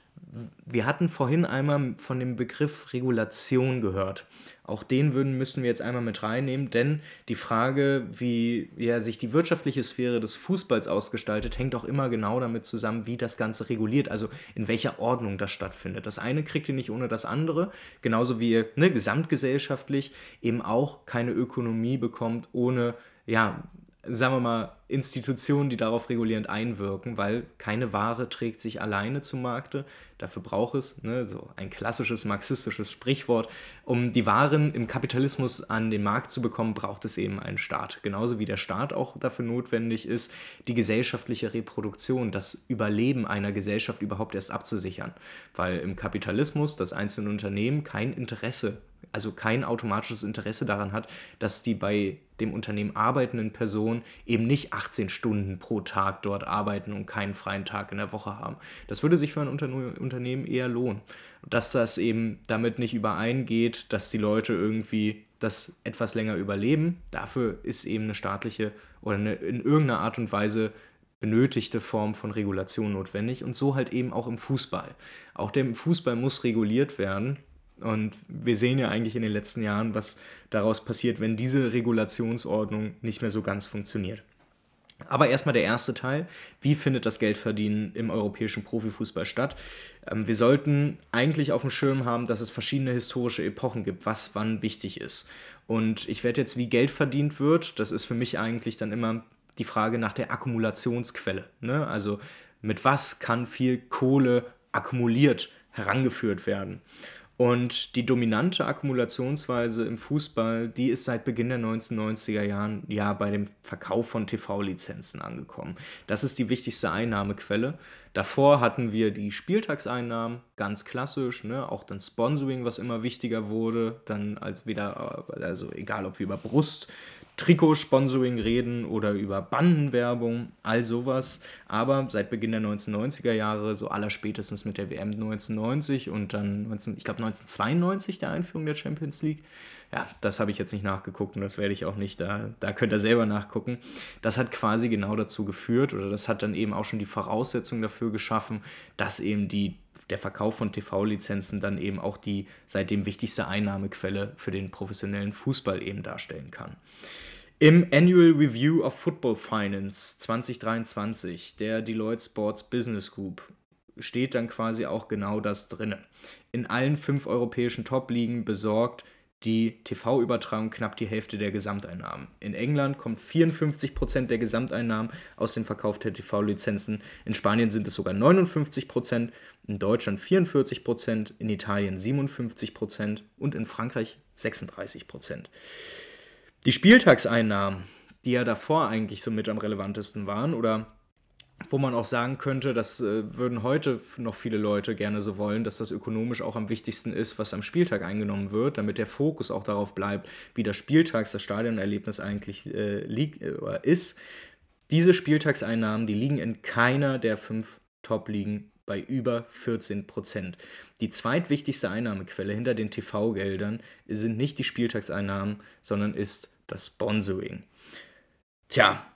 wir hatten vorhin einmal von dem Begriff Regulation gehört. Auch den würden, müssen wir jetzt einmal mit reinnehmen, denn die Frage, wie ja, sich die wirtschaftliche Sphäre des Fußballs ausgestaltet, hängt auch immer genau damit zusammen, wie das Ganze reguliert, also in welcher Ordnung das stattfindet. Das eine kriegt ihr nicht ohne das andere, genauso wie ihr ne, gesamtgesellschaftlich eben auch keine Ökonomie bekommt ohne ja, sagen wir mal, Institutionen, die darauf regulierend einwirken, weil keine Ware trägt sich alleine zum Markte. Dafür braucht es ne, so ein klassisches marxistisches Sprichwort. Um die Waren im Kapitalismus an den Markt zu bekommen, braucht es eben einen Staat. Genauso wie der Staat auch dafür notwendig ist, die gesellschaftliche Reproduktion, das Überleben einer Gesellschaft überhaupt erst abzusichern. Weil im Kapitalismus das einzelne Unternehmen kein Interesse also kein automatisches Interesse daran hat, dass die bei dem Unternehmen arbeitenden Personen eben nicht 18 Stunden pro Tag dort arbeiten und keinen freien Tag in der Woche haben. Das würde sich für ein Unternehmen eher lohnen. Dass das eben damit nicht übereingeht, dass die Leute irgendwie das etwas länger überleben, dafür ist eben eine staatliche oder eine in irgendeiner Art und Weise benötigte Form von Regulation notwendig und so halt eben auch im Fußball. Auch der Fußball muss reguliert werden und wir sehen ja eigentlich in den letzten Jahren, was daraus passiert, wenn diese Regulationsordnung nicht mehr so ganz funktioniert. Aber erstmal der erste Teil. Wie findet das Geldverdienen im europäischen Profifußball statt? Ähm, wir sollten eigentlich auf dem Schirm haben, dass es verschiedene historische Epochen gibt, was wann wichtig ist. Und ich werde jetzt, wie Geld verdient wird, das ist für mich eigentlich dann immer die Frage nach der Akkumulationsquelle. Ne? Also mit was kann viel Kohle akkumuliert herangeführt werden? Und die dominante Akkumulationsweise im Fußball, die ist seit Beginn der 1990er Jahren ja bei dem Verkauf von TV-Lizenzen angekommen. Das ist die wichtigste Einnahmequelle. Davor hatten wir die Spieltagseinnahmen, ganz klassisch, ne? auch dann Sponsoring, was immer wichtiger wurde, dann als wieder, also egal ob wir über Brust, Trikotsponsoring reden oder über Bandenwerbung, all sowas. Aber seit Beginn der 1990er Jahre, so aller spätestens mit der WM 1990 und dann 19, ich glaube 1992 der Einführung der Champions League. Ja, das habe ich jetzt nicht nachgeguckt und das werde ich auch nicht, da, da könnt ihr selber nachgucken. Das hat quasi genau dazu geführt oder das hat dann eben auch schon die Voraussetzung dafür geschaffen, dass eben die der Verkauf von TV-Lizenzen dann eben auch die seitdem wichtigste Einnahmequelle für den professionellen Fußball eben darstellen kann. Im Annual Review of Football Finance 2023 der Deloitte Sports Business Group steht dann quasi auch genau das drin. In allen fünf europäischen Top-Ligen besorgt die TV-Übertragung knapp die Hälfte der Gesamteinnahmen. In England kommt 54% der Gesamteinnahmen aus dem Verkauf der TV-Lizenzen, in Spanien sind es sogar 59%, in Deutschland 44%, in Italien 57% und in Frankreich 36%. Die Spieltagseinnahmen, die ja davor eigentlich so mit am relevantesten waren oder wo man auch sagen könnte, das äh, würden heute noch viele Leute gerne so wollen, dass das ökonomisch auch am wichtigsten ist, was am Spieltag eingenommen wird, damit der Fokus auch darauf bleibt, wie das Spieltags, das Stadionerlebnis eigentlich äh, liegt, äh, ist. Diese Spieltagseinnahmen, die liegen in keiner der fünf Top-Ligen bei über 14 Prozent. Die zweitwichtigste Einnahmequelle hinter den TV-Geldern sind nicht die Spieltagseinnahmen, sondern ist das Sponsoring. Tja,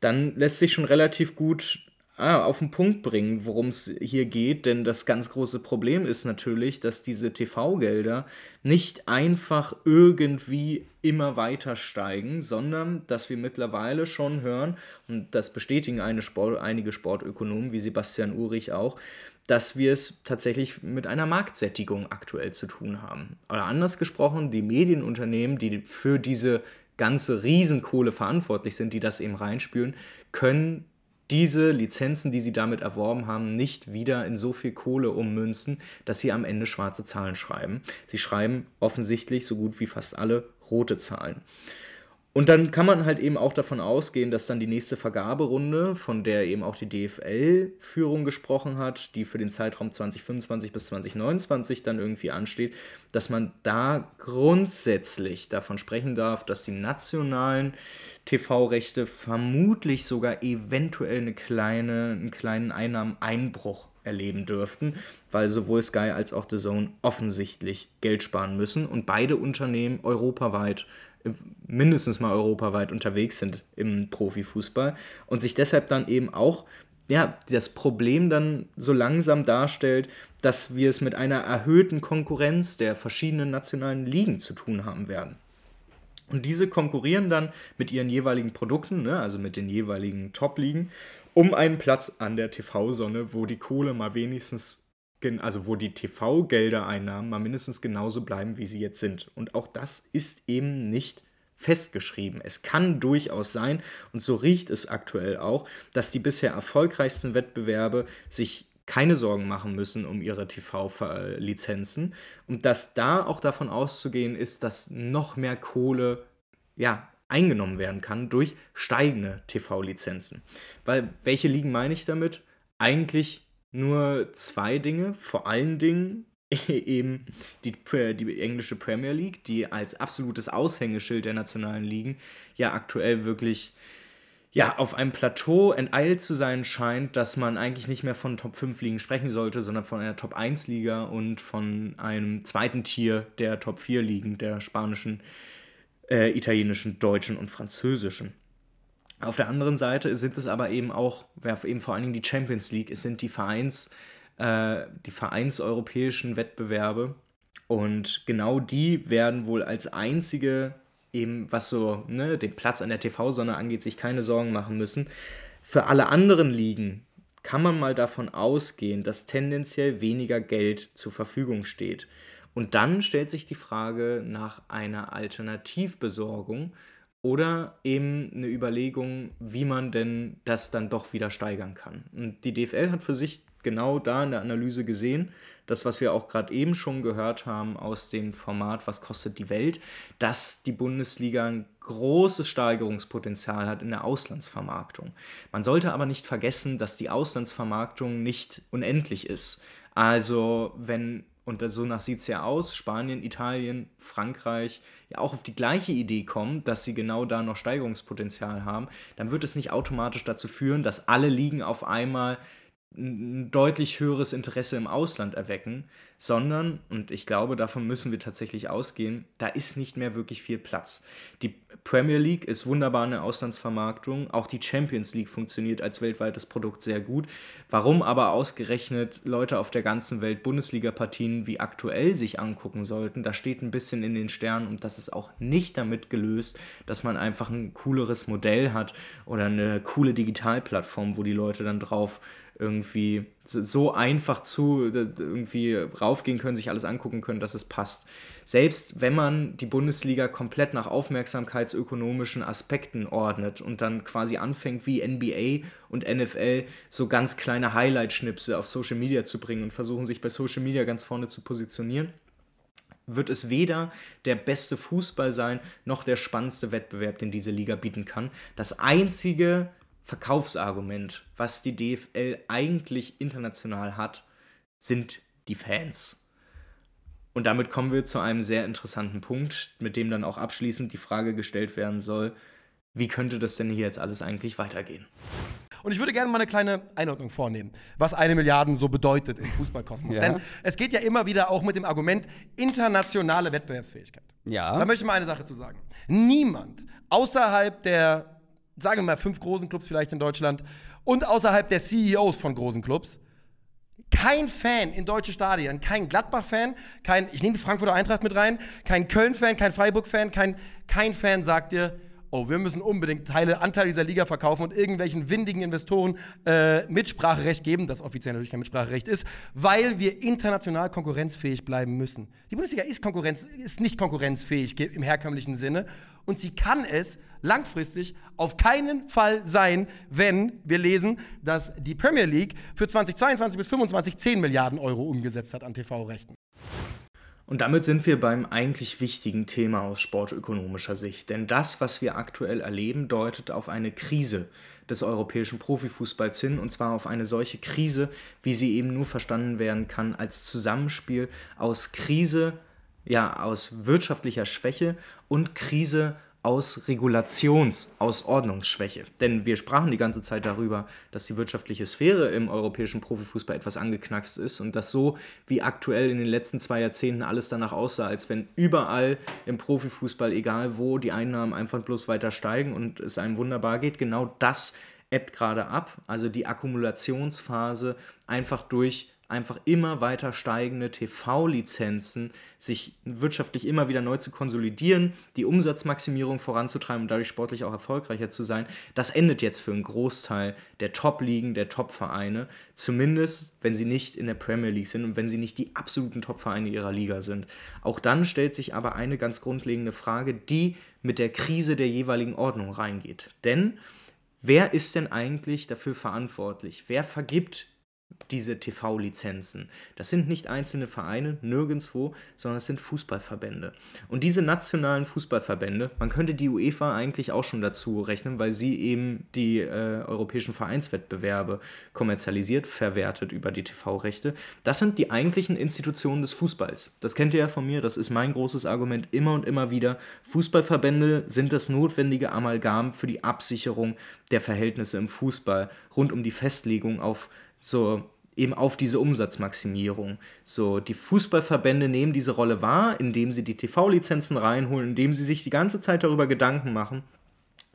dann lässt sich schon relativ gut ah, auf den Punkt bringen, worum es hier geht. Denn das ganz große Problem ist natürlich, dass diese TV-Gelder nicht einfach irgendwie immer weiter steigen, sondern dass wir mittlerweile schon hören, und das bestätigen Sport, einige Sportökonomen wie Sebastian Urich auch, dass wir es tatsächlich mit einer Marktsättigung aktuell zu tun haben. Oder anders gesprochen, die Medienunternehmen, die für diese ganze Riesenkohle verantwortlich sind, die das eben reinspülen, können diese Lizenzen, die sie damit erworben haben, nicht wieder in so viel Kohle ummünzen, dass sie am Ende schwarze Zahlen schreiben. Sie schreiben offensichtlich so gut wie fast alle rote Zahlen. Und dann kann man halt eben auch davon ausgehen, dass dann die nächste Vergaberunde, von der eben auch die DFL-Führung gesprochen hat, die für den Zeitraum 2025 bis 2029 dann irgendwie ansteht, dass man da grundsätzlich davon sprechen darf, dass die nationalen TV-Rechte vermutlich sogar eventuell eine kleine, einen kleinen Einnahmeneinbruch erleben dürften, weil sowohl Sky als auch The Zone offensichtlich Geld sparen müssen und beide Unternehmen europaweit mindestens mal europaweit unterwegs sind im Profifußball und sich deshalb dann eben auch ja, das Problem dann so langsam darstellt, dass wir es mit einer erhöhten Konkurrenz der verschiedenen nationalen Ligen zu tun haben werden. Und diese konkurrieren dann mit ihren jeweiligen Produkten, ne, also mit den jeweiligen Top-Ligen, um einen Platz an der TV-Sonne, wo die Kohle mal wenigstens also wo die TV-Geldereinnahmen mal mindestens genauso bleiben, wie sie jetzt sind. Und auch das ist eben nicht festgeschrieben. Es kann durchaus sein, und so riecht es aktuell auch, dass die bisher erfolgreichsten Wettbewerbe sich keine Sorgen machen müssen um ihre TV-Lizenzen und dass da auch davon auszugehen ist, dass noch mehr Kohle ja, eingenommen werden kann durch steigende TV-Lizenzen. Weil welche liegen meine ich damit? Eigentlich nur zwei Dinge. Vor allen Dingen eben die, die englische Premier League, die als absolutes Aushängeschild der nationalen Ligen ja aktuell wirklich ja, auf einem Plateau enteilt zu sein scheint, dass man eigentlich nicht mehr von Top 5 Ligen sprechen sollte, sondern von einer Top 1 Liga und von einem zweiten Tier der Top 4 Ligen, der spanischen, äh, italienischen, deutschen und französischen. Auf der anderen Seite sind es aber eben auch, eben vor allen Dingen die Champions League, es sind die Vereins, äh, die vereinseuropäischen Wettbewerbe und genau die werden wohl als einzige eben, was so ne, den Platz an der TV-Sonne angeht, sich keine Sorgen machen müssen. Für alle anderen Ligen kann man mal davon ausgehen, dass tendenziell weniger Geld zur Verfügung steht. Und dann stellt sich die Frage nach einer Alternativbesorgung, oder eben eine Überlegung, wie man denn das dann doch wieder steigern kann. Und die DFL hat für sich genau da in der Analyse gesehen, das, was wir auch gerade eben schon gehört haben aus dem Format Was kostet die Welt, dass die Bundesliga ein großes Steigerungspotenzial hat in der Auslandsvermarktung. Man sollte aber nicht vergessen, dass die Auslandsvermarktung nicht unendlich ist. Also wenn und so nach sieht es ja aus, Spanien, Italien, Frankreich ja auch auf die gleiche Idee kommen, dass sie genau da noch Steigerungspotenzial haben, dann wird es nicht automatisch dazu führen, dass alle Ligen auf einmal ein deutlich höheres Interesse im Ausland erwecken, sondern, und ich glaube, davon müssen wir tatsächlich ausgehen, da ist nicht mehr wirklich viel Platz. Die Premier League ist wunderbar eine Auslandsvermarktung, auch die Champions League funktioniert als weltweites Produkt sehr gut. Warum aber ausgerechnet Leute auf der ganzen Welt Bundesliga-Partien wie aktuell sich angucken sollten, da steht ein bisschen in den Sternen und das ist auch nicht damit gelöst, dass man einfach ein cooleres Modell hat oder eine coole Digitalplattform, wo die Leute dann drauf irgendwie so einfach zu irgendwie raufgehen können, sich alles angucken können, dass es passt. Selbst wenn man die Bundesliga komplett nach aufmerksamkeitsökonomischen Aspekten ordnet und dann quasi anfängt wie NBA und NFL so ganz kleine Highlight-Schnipse auf Social Media zu bringen und versuchen sich bei Social Media ganz vorne zu positionieren, wird es weder der beste Fußball sein, noch der spannendste Wettbewerb, den diese Liga bieten kann. Das einzige Verkaufsargument, was die DFL eigentlich international hat, sind die Fans. Und damit kommen wir zu einem sehr interessanten Punkt, mit dem dann auch abschließend die Frage gestellt werden soll, wie könnte das denn hier jetzt alles eigentlich weitergehen? Und ich würde gerne mal eine kleine Einordnung vornehmen, was eine Milliarde so bedeutet im Fußballkosmos. Ja. Denn es geht ja immer wieder auch mit dem Argument internationale Wettbewerbsfähigkeit. Ja. Da möchte ich mal eine Sache zu sagen. Niemand außerhalb der sagen wir mal, fünf großen Clubs vielleicht in Deutschland und außerhalb der CEOs von großen Clubs. Kein Fan in deutsche Stadien, kein Gladbach-Fan, kein, ich nehme die Frankfurter Eintracht mit rein, kein Köln-Fan, kein Freiburg-Fan, kein, kein Fan sagt dir, oh, wir müssen unbedingt Teile, Anteile dieser Liga verkaufen und irgendwelchen windigen Investoren äh, Mitspracherecht geben, das offiziell natürlich kein Mitspracherecht ist, weil wir international konkurrenzfähig bleiben müssen. Die Bundesliga ist, Konkurrenz, ist nicht konkurrenzfähig im herkömmlichen Sinne und sie kann es langfristig auf keinen Fall sein, wenn wir lesen, dass die Premier League für 2022 bis 2025 10 Milliarden Euro umgesetzt hat an TV-Rechten. Und damit sind wir beim eigentlich wichtigen Thema aus sportökonomischer Sicht. Denn das, was wir aktuell erleben, deutet auf eine Krise des europäischen Profifußballs hin. Und zwar auf eine solche Krise, wie sie eben nur verstanden werden kann als Zusammenspiel aus Krise, ja, aus wirtschaftlicher Schwäche und Krise aus Regulations-, aus Ordnungsschwäche. Denn wir sprachen die ganze Zeit darüber, dass die wirtschaftliche Sphäre im europäischen Profifußball etwas angeknackst ist und dass so wie aktuell in den letzten zwei Jahrzehnten alles danach aussah, als wenn überall im Profifußball, egal wo, die Einnahmen einfach bloß weiter steigen und es einem wunderbar geht. Genau das ebbt gerade ab. Also die Akkumulationsphase einfach durch einfach immer weiter steigende TV-Lizenzen, sich wirtschaftlich immer wieder neu zu konsolidieren, die Umsatzmaximierung voranzutreiben und dadurch sportlich auch erfolgreicher zu sein, das endet jetzt für einen Großteil der Top-Ligen, der Top-Vereine, zumindest wenn sie nicht in der Premier League sind und wenn sie nicht die absoluten Top-Vereine ihrer Liga sind. Auch dann stellt sich aber eine ganz grundlegende Frage, die mit der Krise der jeweiligen Ordnung reingeht. Denn wer ist denn eigentlich dafür verantwortlich? Wer vergibt diese TV-Lizenzen. Das sind nicht einzelne Vereine, nirgendwo, sondern es sind Fußballverbände. Und diese nationalen Fußballverbände, man könnte die UEFA eigentlich auch schon dazu rechnen, weil sie eben die äh, europäischen Vereinswettbewerbe kommerzialisiert, verwertet über die TV-Rechte. Das sind die eigentlichen Institutionen des Fußballs. Das kennt ihr ja von mir, das ist mein großes Argument immer und immer wieder. Fußballverbände sind das notwendige Amalgam für die Absicherung der Verhältnisse im Fußball rund um die Festlegung auf so eben auf diese Umsatzmaximierung. So, die Fußballverbände nehmen diese Rolle wahr, indem sie die TV-Lizenzen reinholen, indem sie sich die ganze Zeit darüber Gedanken machen,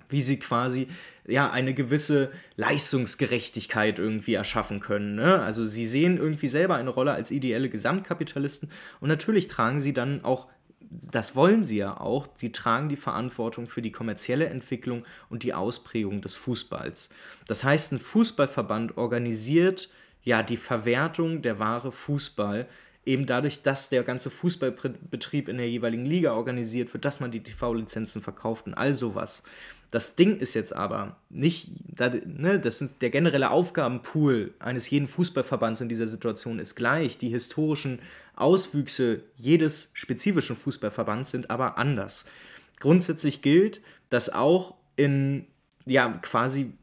wie sie quasi ja eine gewisse Leistungsgerechtigkeit irgendwie erschaffen können. Ne? Also sie sehen irgendwie selber eine Rolle als ideelle Gesamtkapitalisten und natürlich tragen sie dann auch das wollen sie ja auch, sie tragen die Verantwortung für die kommerzielle Entwicklung und die Ausprägung des Fußballs. Das heißt, ein Fußballverband organisiert ja die Verwertung der Ware Fußball eben dadurch, dass der ganze Fußballbetrieb in der jeweiligen Liga organisiert wird, dass man die TV-Lizenzen verkauft und all sowas. Das Ding ist jetzt aber nicht, ne, das ist der generelle Aufgabenpool eines jeden Fußballverbands in dieser Situation ist gleich. Die historischen Auswüchse jedes spezifischen Fußballverbands sind aber anders. Grundsätzlich gilt, dass auch in ja quasi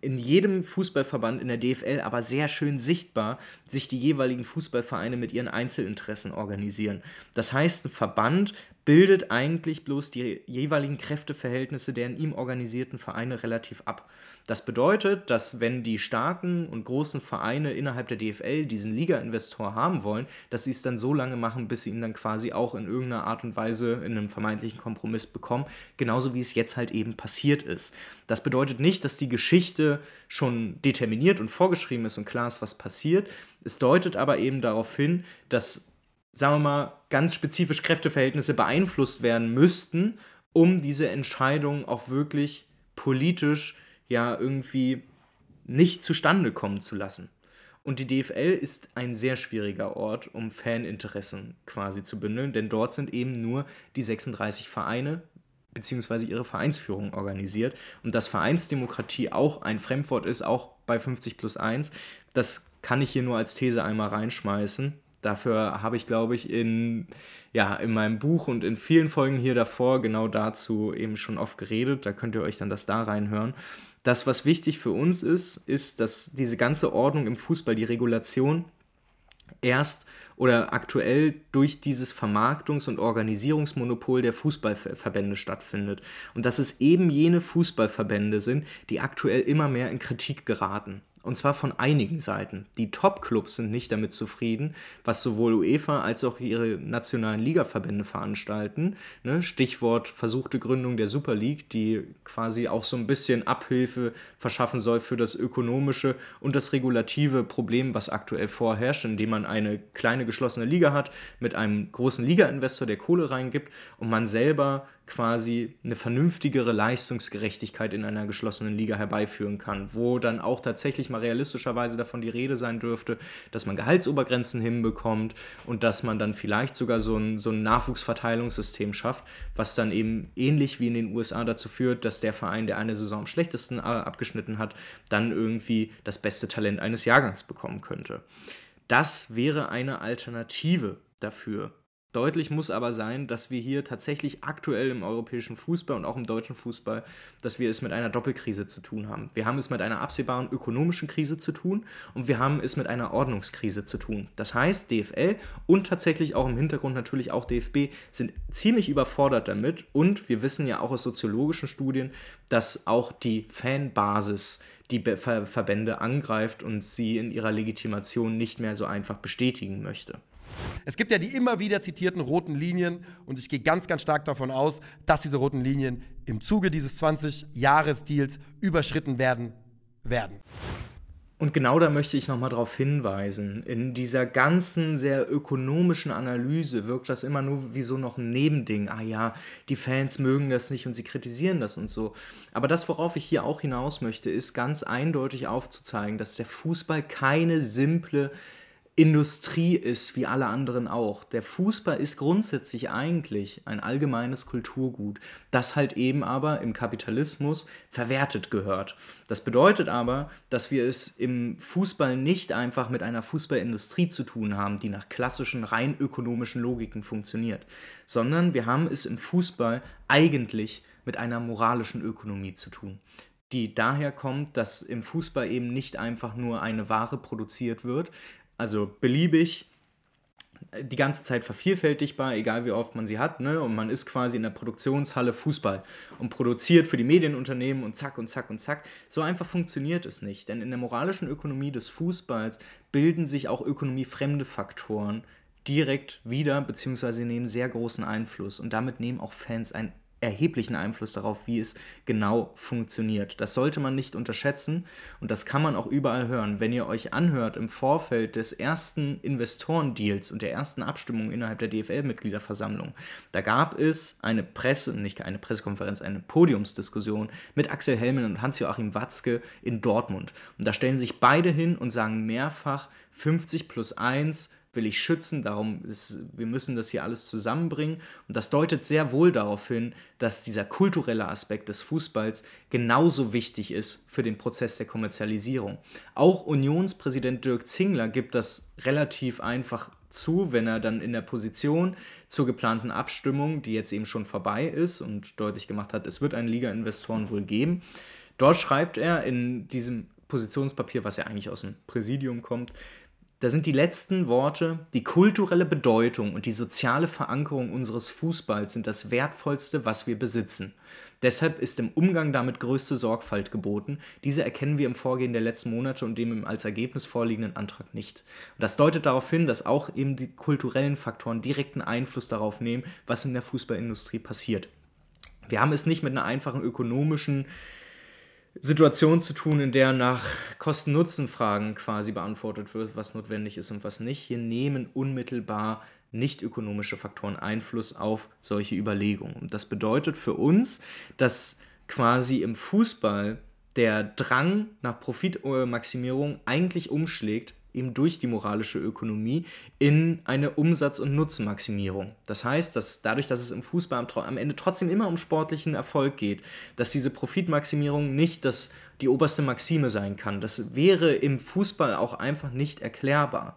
in jedem Fußballverband in der DFL aber sehr schön sichtbar sich die jeweiligen Fußballvereine mit ihren Einzelinteressen organisieren. Das heißt, ein Verband bildet eigentlich bloß die jeweiligen Kräfteverhältnisse der in ihm organisierten Vereine relativ ab. Das bedeutet, dass wenn die starken und großen Vereine innerhalb der DFL diesen Liga-Investor haben wollen, dass sie es dann so lange machen, bis sie ihn dann quasi auch in irgendeiner Art und Weise in einem vermeintlichen Kompromiss bekommen, genauso wie es jetzt halt eben passiert ist. Das bedeutet nicht, dass die Geschichte schon determiniert und vorgeschrieben ist und klar ist, was passiert. Es deutet aber eben darauf hin, dass sagen wir mal, ganz spezifisch Kräfteverhältnisse beeinflusst werden müssten, um diese Entscheidung auch wirklich politisch ja irgendwie nicht zustande kommen zu lassen. Und die DFL ist ein sehr schwieriger Ort, um Faninteressen quasi zu bündeln, denn dort sind eben nur die 36 Vereine bzw. ihre Vereinsführung organisiert. Und dass Vereinsdemokratie auch ein Fremdwort ist, auch bei 50 plus 1, das kann ich hier nur als These einmal reinschmeißen. Dafür habe ich, glaube ich, in, ja, in meinem Buch und in vielen Folgen hier davor genau dazu eben schon oft geredet. Da könnt ihr euch dann das da reinhören. Das, was wichtig für uns ist, ist, dass diese ganze Ordnung im Fußball, die Regulation, erst oder aktuell durch dieses Vermarktungs- und Organisierungsmonopol der Fußballverbände stattfindet. Und dass es eben jene Fußballverbände sind, die aktuell immer mehr in Kritik geraten. Und zwar von einigen Seiten. Die Top-Clubs sind nicht damit zufrieden, was sowohl UEFA als auch ihre nationalen Ligaverbände veranstalten. Ne? Stichwort versuchte Gründung der Super League, die quasi auch so ein bisschen Abhilfe verschaffen soll für das ökonomische und das regulative Problem, was aktuell vorherrscht, indem man eine kleine geschlossene Liga hat mit einem großen Liga-Investor, der Kohle reingibt und man selber quasi eine vernünftigere Leistungsgerechtigkeit in einer geschlossenen Liga herbeiführen kann, wo dann auch tatsächlich mal realistischerweise davon die Rede sein dürfte, dass man Gehaltsobergrenzen hinbekommt und dass man dann vielleicht sogar so ein, so ein Nachwuchsverteilungssystem schafft, was dann eben ähnlich wie in den USA dazu führt, dass der Verein, der eine Saison am schlechtesten äh, abgeschnitten hat, dann irgendwie das beste Talent eines Jahrgangs bekommen könnte. Das wäre eine Alternative dafür. Deutlich muss aber sein, dass wir hier tatsächlich aktuell im europäischen Fußball und auch im deutschen Fußball, dass wir es mit einer Doppelkrise zu tun haben. Wir haben es mit einer absehbaren ökonomischen Krise zu tun und wir haben es mit einer Ordnungskrise zu tun. Das heißt, DFL und tatsächlich auch im Hintergrund natürlich auch DFB sind ziemlich überfordert damit und wir wissen ja auch aus soziologischen Studien, dass auch die Fanbasis die Verbände angreift und sie in ihrer Legitimation nicht mehr so einfach bestätigen möchte. Es gibt ja die immer wieder zitierten roten Linien und ich gehe ganz, ganz stark davon aus, dass diese roten Linien im Zuge dieses 20-Jahres-Deals überschritten werden werden. Und genau da möchte ich nochmal darauf hinweisen. In dieser ganzen sehr ökonomischen Analyse wirkt das immer nur wie so noch ein Nebending. Ah ja, die Fans mögen das nicht und sie kritisieren das und so. Aber das, worauf ich hier auch hinaus möchte, ist ganz eindeutig aufzuzeigen, dass der Fußball keine simple Industrie ist, wie alle anderen auch. Der Fußball ist grundsätzlich eigentlich ein allgemeines Kulturgut, das halt eben aber im Kapitalismus verwertet gehört. Das bedeutet aber, dass wir es im Fußball nicht einfach mit einer Fußballindustrie zu tun haben, die nach klassischen rein ökonomischen Logiken funktioniert, sondern wir haben es im Fußball eigentlich mit einer moralischen Ökonomie zu tun die daher kommt, dass im Fußball eben nicht einfach nur eine Ware produziert wird, also beliebig die ganze Zeit vervielfältigbar, egal wie oft man sie hat, ne? Und man ist quasi in der Produktionshalle Fußball und produziert für die Medienunternehmen und zack und zack und zack. So einfach funktioniert es nicht, denn in der moralischen Ökonomie des Fußballs bilden sich auch ökonomiefremde Faktoren direkt wieder, beziehungsweise nehmen sehr großen Einfluss und damit nehmen auch Fans einen erheblichen Einfluss darauf, wie es genau funktioniert. Das sollte man nicht unterschätzen und das kann man auch überall hören. Wenn ihr euch anhört im Vorfeld des ersten Investorendeals und der ersten Abstimmung innerhalb der DFL-Mitgliederversammlung, da gab es eine Presse, nicht eine Pressekonferenz, eine Podiumsdiskussion mit Axel Hellmann und Hans-Joachim Watzke in Dortmund. Und da stellen sich beide hin und sagen mehrfach 50 plus 1 will ich schützen, darum ist, wir müssen das hier alles zusammenbringen. Und das deutet sehr wohl darauf hin, dass dieser kulturelle Aspekt des Fußballs genauso wichtig ist für den Prozess der Kommerzialisierung. Auch Unionspräsident Dirk Zingler gibt das relativ einfach zu, wenn er dann in der Position zur geplanten Abstimmung, die jetzt eben schon vorbei ist und deutlich gemacht hat, es wird einen Liga-Investoren wohl geben. Dort schreibt er in diesem Positionspapier, was ja eigentlich aus dem Präsidium kommt, da sind die letzten Worte, die kulturelle Bedeutung und die soziale Verankerung unseres Fußballs sind das Wertvollste, was wir besitzen. Deshalb ist im Umgang damit größte Sorgfalt geboten. Diese erkennen wir im Vorgehen der letzten Monate und dem als Ergebnis vorliegenden Antrag nicht. Und das deutet darauf hin, dass auch eben die kulturellen Faktoren direkten Einfluss darauf nehmen, was in der Fußballindustrie passiert. Wir haben es nicht mit einer einfachen ökonomischen Situation zu tun, in der nach Kosten-Nutzen-Fragen quasi beantwortet wird, was notwendig ist und was nicht. Hier nehmen unmittelbar nicht ökonomische Faktoren Einfluss auf solche Überlegungen. Und das bedeutet für uns, dass quasi im Fußball der Drang nach Profitmaximierung eigentlich umschlägt eben durch die moralische Ökonomie in eine Umsatz- und Nutzenmaximierung. Das heißt, dass dadurch, dass es im Fußball am, Ende trotzdem immer um sportlichen Erfolg geht, dass diese Profitmaximierung nicht das, die oberste Maxime sein kann. Das wäre im Fußball auch einfach nicht erklärbar.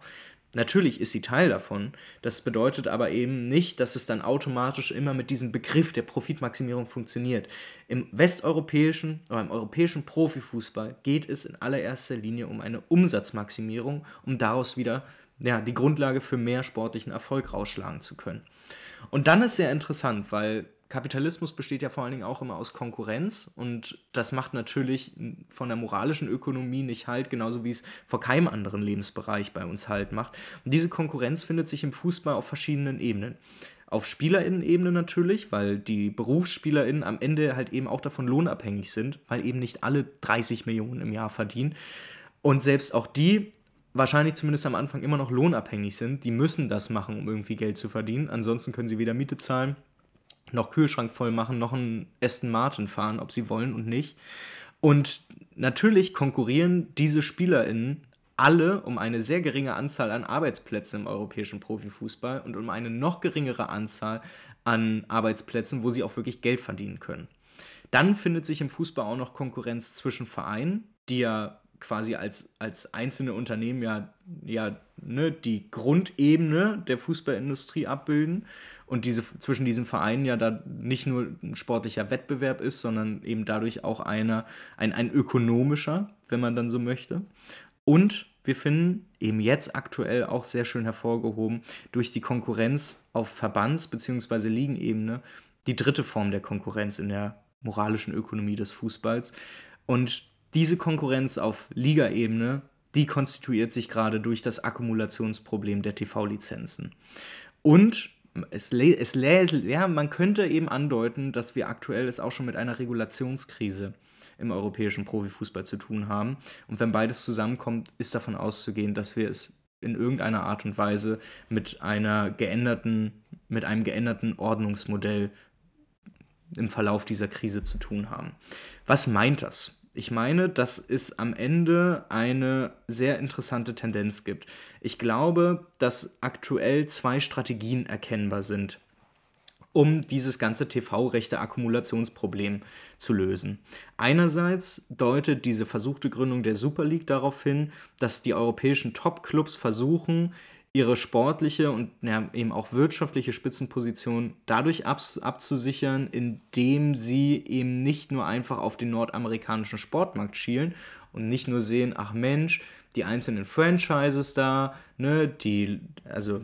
Natürlich ist sie Teil davon. Das bedeutet aber eben nicht, dass es dann automatisch immer mit diesem Begriff der Profitmaximierung funktioniert. Im westeuropäischen oder im europäischen Profifußball geht es in allererster Linie um eine Umsatzmaximierung, um daraus wieder ja, die Grundlage für mehr sportlichen Erfolg rausschlagen zu können. Und dann ist sehr interessant, weil Kapitalismus besteht ja vor allen Dingen auch immer aus Konkurrenz und das macht natürlich von der moralischen Ökonomie nicht halt, genauso wie es vor keinem anderen Lebensbereich bei uns halt macht. Und diese Konkurrenz findet sich im Fußball auf verschiedenen Ebenen. Auf Spielerinnen-Ebene natürlich, weil die Berufsspielerinnen am Ende halt eben auch davon lohnabhängig sind, weil eben nicht alle 30 Millionen im Jahr verdienen. Und selbst auch die wahrscheinlich zumindest am Anfang immer noch lohnabhängig sind, die müssen das machen, um irgendwie Geld zu verdienen. Ansonsten können sie weder Miete zahlen noch Kühlschrank voll machen, noch einen Aston Martin fahren, ob sie wollen und nicht. Und natürlich konkurrieren diese SpielerInnen alle um eine sehr geringe Anzahl an Arbeitsplätzen im europäischen Profifußball und um eine noch geringere Anzahl an Arbeitsplätzen, wo sie auch wirklich Geld verdienen können. Dann findet sich im Fußball auch noch Konkurrenz zwischen Vereinen, die ja quasi als, als einzelne Unternehmen ja, ja ne, die Grundebene der Fußballindustrie abbilden und diese, zwischen diesen Vereinen ja da nicht nur ein sportlicher Wettbewerb ist, sondern eben dadurch auch einer, ein, ein ökonomischer, wenn man dann so möchte. Und wir finden eben jetzt aktuell auch sehr schön hervorgehoben durch die Konkurrenz auf Verbands- bzw. Ligenebene die dritte Form der Konkurrenz in der moralischen Ökonomie des Fußballs. Und diese Konkurrenz auf Ligaebene, die konstituiert sich gerade durch das Akkumulationsproblem der TV-Lizenzen. Und es, es ja, man könnte eben andeuten, dass wir aktuell es auch schon mit einer Regulationskrise im europäischen Profifußball zu tun haben. Und wenn beides zusammenkommt, ist davon auszugehen, dass wir es in irgendeiner Art und Weise mit einer geänderten, mit einem geänderten Ordnungsmodell im Verlauf dieser Krise zu tun haben. Was meint das? Ich meine, dass es am Ende eine sehr interessante Tendenz gibt. Ich glaube, dass aktuell zwei Strategien erkennbar sind, um dieses ganze TV-Rechte-Akkumulationsproblem zu lösen. Einerseits deutet diese versuchte Gründung der Super League darauf hin, dass die europäischen Top-Clubs versuchen, ihre sportliche und ja, eben auch wirtschaftliche Spitzenposition dadurch ab, abzusichern, indem sie eben nicht nur einfach auf den nordamerikanischen Sportmarkt schielen und nicht nur sehen, ach Mensch, die einzelnen Franchises da, ne, die, also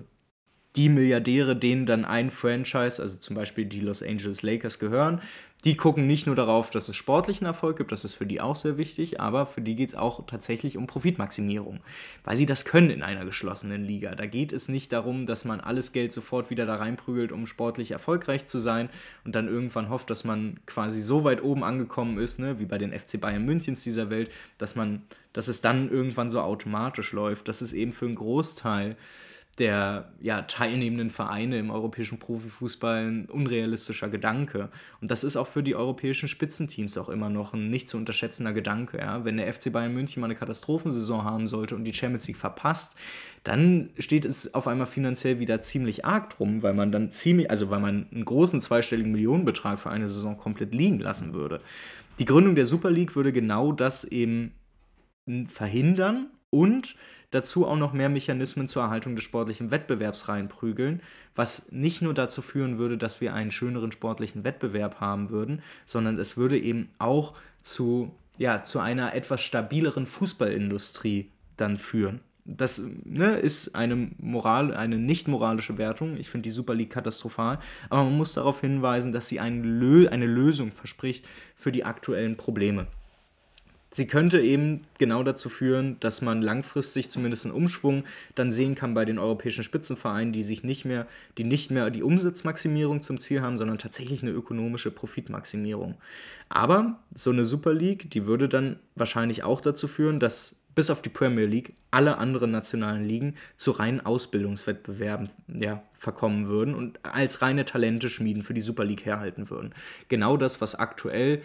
die Milliardäre, denen dann ein Franchise, also zum Beispiel die Los Angeles Lakers gehören, die gucken nicht nur darauf, dass es sportlichen Erfolg gibt, das ist für die auch sehr wichtig, aber für die geht es auch tatsächlich um Profitmaximierung, weil sie das können in einer geschlossenen Liga. Da geht es nicht darum, dass man alles Geld sofort wieder da reinprügelt, um sportlich erfolgreich zu sein und dann irgendwann hofft, dass man quasi so weit oben angekommen ist, ne, wie bei den FC Bayern Münchens dieser Welt, dass man, dass es dann irgendwann so automatisch läuft. Das ist eben für einen Großteil der ja, teilnehmenden Vereine im europäischen Profifußball ein unrealistischer Gedanke. Und das ist auch für die europäischen Spitzenteams auch immer noch ein nicht zu unterschätzender Gedanke. Ja? Wenn der FC Bayern München mal eine Katastrophensaison haben sollte und die Champions League verpasst, dann steht es auf einmal finanziell wieder ziemlich arg drum, weil man dann ziemlich, also weil man einen großen zweistelligen Millionenbetrag für eine Saison komplett liegen lassen würde. Die Gründung der Super League würde genau das eben verhindern und dazu auch noch mehr Mechanismen zur Erhaltung des sportlichen Wettbewerbs reinprügeln, was nicht nur dazu führen würde, dass wir einen schöneren sportlichen Wettbewerb haben würden, sondern es würde eben auch zu, ja, zu einer etwas stabileren Fußballindustrie dann führen. Das ne, ist eine, Moral, eine nicht moralische Wertung. Ich finde die Super League katastrophal. Aber man muss darauf hinweisen, dass sie eine, Lö eine Lösung verspricht für die aktuellen Probleme. Sie könnte eben genau dazu führen, dass man langfristig zumindest einen Umschwung dann sehen kann bei den europäischen Spitzenvereinen, die sich nicht mehr, die nicht mehr die Umsatzmaximierung zum Ziel haben, sondern tatsächlich eine ökonomische Profitmaximierung. Aber so eine Super League, die würde dann wahrscheinlich auch dazu führen, dass bis auf die Premier League alle anderen nationalen Ligen zu reinen Ausbildungswettbewerben ja, verkommen würden und als reine Talente schmieden für die Super League herhalten würden. Genau das, was aktuell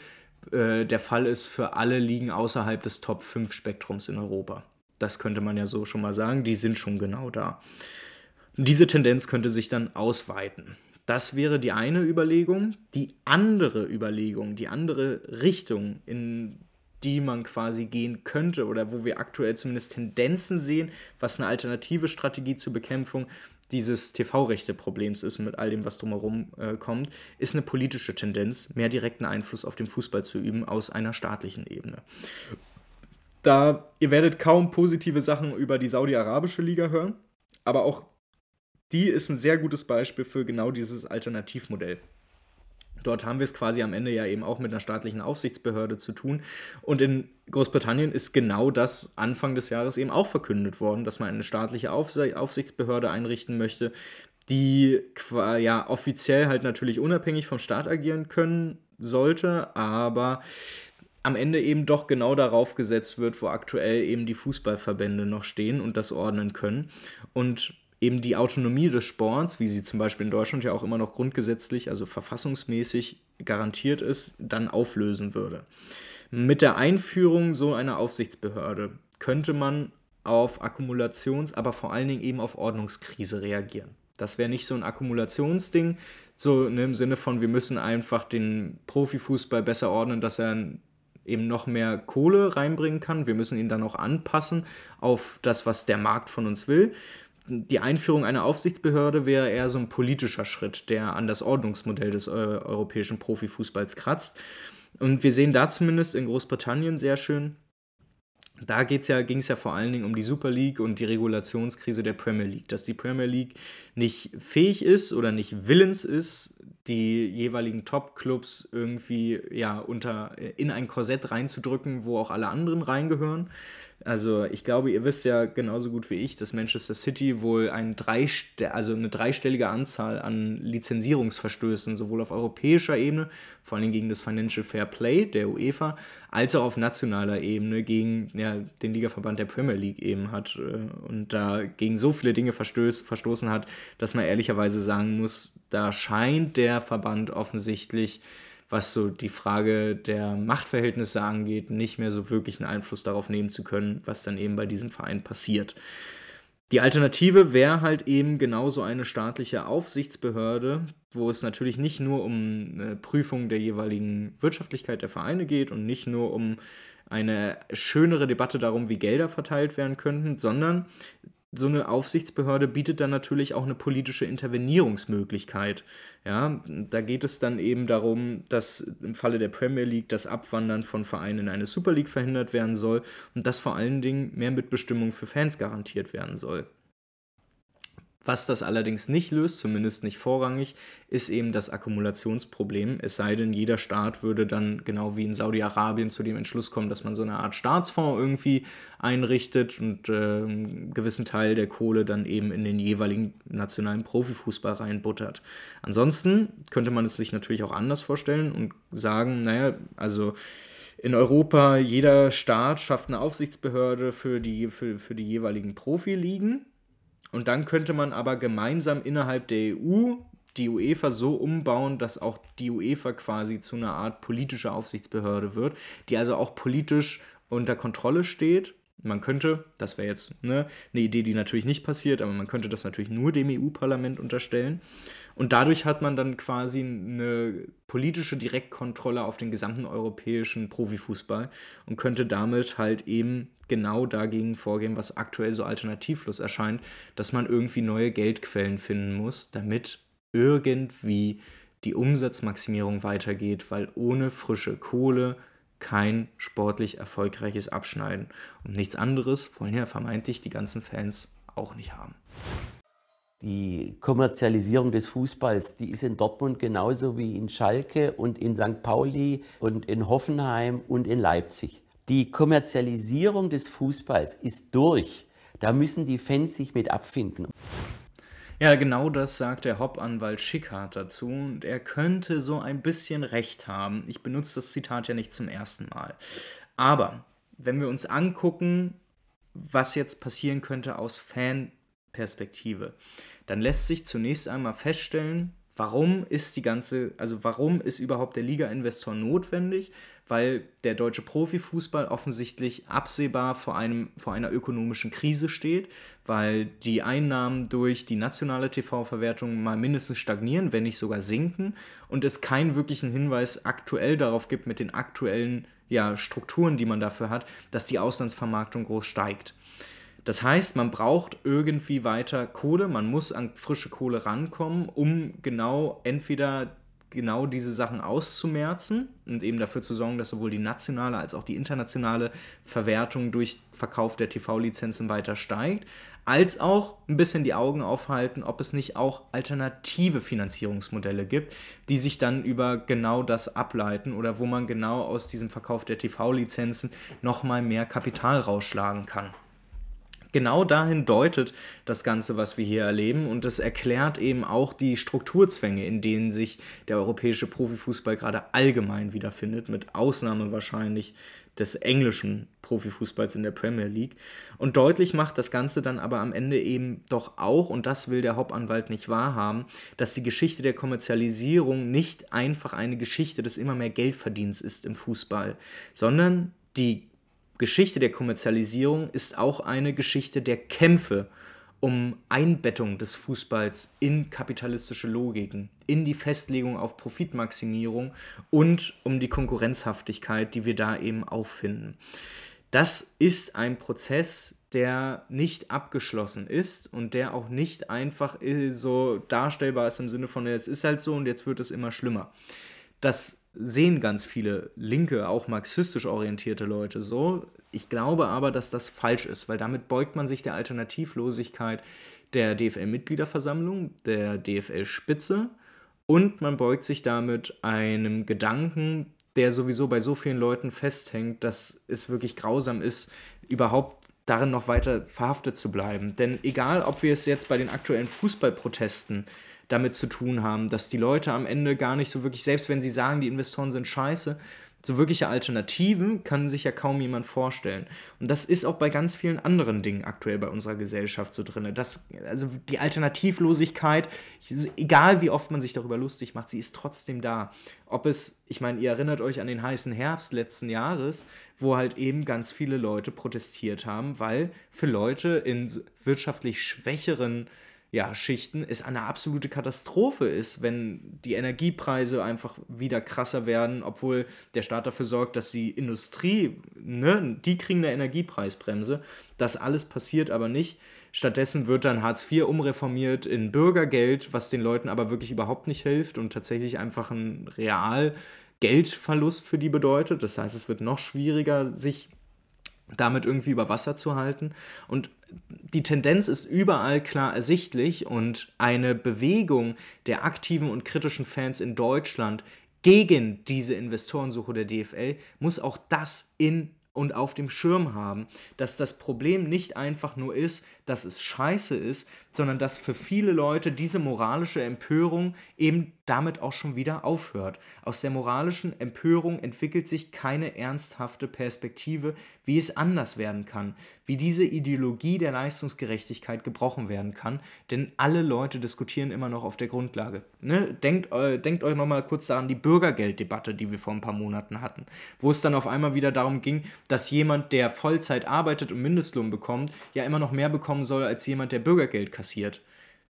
äh, der Fall ist für alle Ligen außerhalb des Top 5 Spektrums in Europa. Das könnte man ja so schon mal sagen, die sind schon genau da. Diese Tendenz könnte sich dann ausweiten. Das wäre die eine Überlegung. Die andere Überlegung, die andere Richtung, in die man quasi gehen könnte oder wo wir aktuell zumindest Tendenzen sehen, was eine alternative Strategie zur Bekämpfung dieses TV-Rechte-Problems ist mit all dem, was drumherum äh, kommt, ist eine politische Tendenz, mehr direkten Einfluss auf den Fußball zu üben aus einer staatlichen Ebene. Da ihr werdet kaum positive Sachen über die saudi-arabische Liga hören, aber auch die ist ein sehr gutes Beispiel für genau dieses Alternativmodell. Dort haben wir es quasi am Ende ja eben auch mit einer staatlichen Aufsichtsbehörde zu tun. Und in Großbritannien ist genau das Anfang des Jahres eben auch verkündet worden, dass man eine staatliche Aufsichtsbehörde einrichten möchte, die ja offiziell halt natürlich unabhängig vom Staat agieren können sollte, aber am Ende eben doch genau darauf gesetzt wird, wo aktuell eben die Fußballverbände noch stehen und das ordnen können. Und eben die Autonomie des Sports, wie sie zum Beispiel in Deutschland ja auch immer noch grundgesetzlich, also verfassungsmäßig garantiert ist, dann auflösen würde. Mit der Einführung so einer Aufsichtsbehörde könnte man auf Akkumulations-, aber vor allen Dingen eben auf Ordnungskrise reagieren. Das wäre nicht so ein Akkumulationsding, so im Sinne von, wir müssen einfach den Profifußball besser ordnen, dass er eben noch mehr Kohle reinbringen kann. Wir müssen ihn dann auch anpassen auf das, was der Markt von uns will, die Einführung einer Aufsichtsbehörde wäre eher so ein politischer Schritt, der an das Ordnungsmodell des äh, europäischen Profifußballs kratzt. Und wir sehen da zumindest in Großbritannien sehr schön, da ja, ging es ja vor allen Dingen um die Super League und die Regulationskrise der Premier League. Dass die Premier League nicht fähig ist oder nicht willens ist, die jeweiligen Top-Clubs irgendwie ja, unter, in ein Korsett reinzudrücken, wo auch alle anderen reingehören. Also ich glaube, ihr wisst ja genauso gut wie ich, dass Manchester City wohl ein dreiste also eine dreistellige Anzahl an Lizenzierungsverstößen sowohl auf europäischer Ebene, vor allem gegen das Financial Fair Play der UEFA, als auch auf nationaler Ebene gegen ja, den Ligaverband der Premier League eben hat äh, und da gegen so viele Dinge verstöß, verstoßen hat, dass man ehrlicherweise sagen muss, da scheint der Verband offensichtlich was so die Frage der Machtverhältnisse angeht, nicht mehr so wirklich einen Einfluss darauf nehmen zu können, was dann eben bei diesem Verein passiert. Die Alternative wäre halt eben genauso eine staatliche Aufsichtsbehörde, wo es natürlich nicht nur um eine Prüfung der jeweiligen Wirtschaftlichkeit der Vereine geht und nicht nur um eine schönere Debatte darum, wie Gelder verteilt werden könnten, sondern so eine Aufsichtsbehörde bietet dann natürlich auch eine politische Intervenierungsmöglichkeit. Ja, da geht es dann eben darum, dass im Falle der Premier League das Abwandern von Vereinen in eine Super League verhindert werden soll und dass vor allen Dingen mehr Mitbestimmung für Fans garantiert werden soll. Was das allerdings nicht löst, zumindest nicht vorrangig, ist eben das Akkumulationsproblem. Es sei denn, jeder Staat würde dann genau wie in Saudi-Arabien zu dem Entschluss kommen, dass man so eine Art Staatsfonds irgendwie einrichtet und äh, einen gewissen Teil der Kohle dann eben in den jeweiligen nationalen Profifußball reinbuttert. Ansonsten könnte man es sich natürlich auch anders vorstellen und sagen, naja, also in Europa, jeder Staat schafft eine Aufsichtsbehörde für die, für, für die jeweiligen Profiligen und dann könnte man aber gemeinsam innerhalb der EU die UEFA so umbauen, dass auch die UEFA quasi zu einer Art politischer Aufsichtsbehörde wird, die also auch politisch unter Kontrolle steht. Man könnte, das wäre jetzt ne, eine Idee, die natürlich nicht passiert, aber man könnte das natürlich nur dem EU-Parlament unterstellen. Und dadurch hat man dann quasi eine politische Direktkontrolle auf den gesamten europäischen Profifußball und könnte damit halt eben genau dagegen vorgehen, was aktuell so alternativlos erscheint, dass man irgendwie neue Geldquellen finden muss, damit irgendwie die Umsatzmaximierung weitergeht, weil ohne frische Kohle kein sportlich erfolgreiches Abschneiden. Und nichts anderes wollen ja vermeintlich die ganzen Fans auch nicht haben. Die Kommerzialisierung des Fußballs, die ist in Dortmund genauso wie in Schalke und in St. Pauli und in Hoffenheim und in Leipzig. Die Kommerzialisierung des Fußballs ist durch. Da müssen die Fans sich mit abfinden. Ja, genau das sagt der Hauptanwalt Schickhardt dazu und er könnte so ein bisschen recht haben. Ich benutze das Zitat ja nicht zum ersten Mal. Aber wenn wir uns angucken, was jetzt passieren könnte aus Fanperspektive, dann lässt sich zunächst einmal feststellen, warum ist die ganze, also warum ist überhaupt der Liga-Investor notwendig? Weil der deutsche Profifußball offensichtlich absehbar vor, einem, vor einer ökonomischen Krise steht, weil die Einnahmen durch die nationale TV-Verwertung mal mindestens stagnieren, wenn nicht sogar sinken und es keinen wirklichen Hinweis aktuell darauf gibt mit den aktuellen ja, Strukturen, die man dafür hat, dass die Auslandsvermarktung groß steigt. Das heißt, man braucht irgendwie weiter Kohle, man muss an frische Kohle rankommen, um genau entweder genau diese Sachen auszumerzen und eben dafür zu sorgen, dass sowohl die nationale als auch die internationale Verwertung durch Verkauf der TV-Lizenzen weiter steigt, als auch ein bisschen die Augen aufhalten, ob es nicht auch alternative Finanzierungsmodelle gibt, die sich dann über genau das ableiten oder wo man genau aus diesem Verkauf der TV-Lizenzen nochmal mehr Kapital rausschlagen kann genau dahin deutet das Ganze, was wir hier erleben. Und das erklärt eben auch die Strukturzwänge, in denen sich der europäische Profifußball gerade allgemein wiederfindet, mit Ausnahme wahrscheinlich des englischen Profifußballs in der Premier League. Und deutlich macht das Ganze dann aber am Ende eben doch auch, und das will der Hauptanwalt nicht wahrhaben, dass die Geschichte der Kommerzialisierung nicht einfach eine Geschichte des immer mehr Geldverdienens ist im Fußball, sondern die Geschichte der Kommerzialisierung ist auch eine Geschichte der Kämpfe um Einbettung des Fußballs in kapitalistische Logiken, in die Festlegung auf Profitmaximierung und um die Konkurrenzhaftigkeit, die wir da eben auffinden. Das ist ein Prozess, der nicht abgeschlossen ist und der auch nicht einfach so darstellbar ist im Sinne von, es ist halt so und jetzt wird es immer schlimmer. Das sehen ganz viele linke, auch marxistisch orientierte Leute so. Ich glaube aber, dass das falsch ist, weil damit beugt man sich der Alternativlosigkeit der DFL-Mitgliederversammlung, der DFL-Spitze und man beugt sich damit einem Gedanken, der sowieso bei so vielen Leuten festhängt, dass es wirklich grausam ist, überhaupt darin noch weiter verhaftet zu bleiben. Denn egal, ob wir es jetzt bei den aktuellen Fußballprotesten damit zu tun haben, dass die Leute am Ende gar nicht so wirklich, selbst wenn sie sagen, die Investoren sind scheiße, so wirkliche Alternativen kann sich ja kaum jemand vorstellen. Und das ist auch bei ganz vielen anderen Dingen aktuell bei unserer Gesellschaft so drin. Das, also die Alternativlosigkeit, egal wie oft man sich darüber lustig macht, sie ist trotzdem da. Ob es, ich meine, ihr erinnert euch an den heißen Herbst letzten Jahres, wo halt eben ganz viele Leute protestiert haben, weil für Leute in wirtschaftlich schwächeren ja, Schichten es eine absolute Katastrophe ist, wenn die Energiepreise einfach wieder krasser werden, obwohl der Staat dafür sorgt, dass die Industrie, ne, die kriegen eine Energiepreisbremse. Das alles passiert aber nicht. Stattdessen wird dann Hartz IV umreformiert in Bürgergeld, was den Leuten aber wirklich überhaupt nicht hilft und tatsächlich einfach ein real Geldverlust für die bedeutet. Das heißt, es wird noch schwieriger, sich damit irgendwie über Wasser zu halten. Und die Tendenz ist überall klar ersichtlich und eine Bewegung der aktiven und kritischen Fans in Deutschland gegen diese Investorensuche der DFL muss auch das in und auf dem Schirm haben, dass das Problem nicht einfach nur ist, dass es scheiße ist, sondern dass für viele Leute diese moralische Empörung eben damit auch schon wieder aufhört. Aus der moralischen Empörung entwickelt sich keine ernsthafte Perspektive, wie es anders werden kann, wie diese Ideologie der Leistungsgerechtigkeit gebrochen werden kann, denn alle Leute diskutieren immer noch auf der Grundlage. Ne? Denkt, äh, denkt euch nochmal kurz daran die Bürgergelddebatte, die wir vor ein paar Monaten hatten, wo es dann auf einmal wieder darum ging, dass jemand, der Vollzeit arbeitet und Mindestlohn bekommt, ja immer noch mehr bekommen soll als jemand, der Bürgergeld kassiert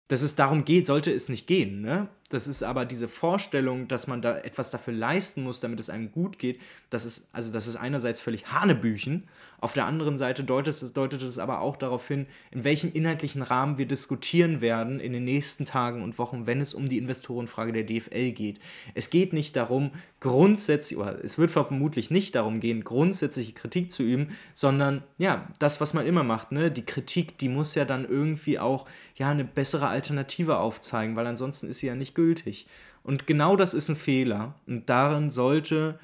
dass es darum geht, sollte es nicht gehen. Ne? Das ist aber diese Vorstellung, dass man da etwas dafür leisten muss, damit es einem gut geht. Das ist, also das ist einerseits völlig Hanebüchen. Auf der anderen Seite deutet es, deutet es aber auch darauf hin, in welchem inhaltlichen Rahmen wir diskutieren werden in den nächsten Tagen und Wochen, wenn es um die Investorenfrage der DFL geht. Es geht nicht darum, grundsätzlich, oder es wird vermutlich nicht darum gehen, grundsätzliche Kritik zu üben, sondern ja, das, was man immer macht, ne? Die Kritik, die muss ja dann irgendwie auch ja eine bessere Alternative aufzeigen, weil ansonsten ist sie ja nicht gültig. Und genau das ist ein Fehler. Und darin sollte,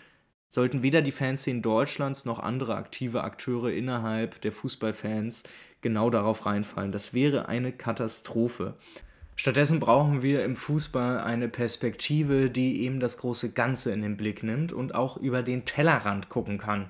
sollten weder die Fanszenen Deutschlands noch andere aktive Akteure innerhalb der Fußballfans genau darauf reinfallen. Das wäre eine Katastrophe. Stattdessen brauchen wir im Fußball eine Perspektive, die eben das große Ganze in den Blick nimmt und auch über den Tellerrand gucken kann.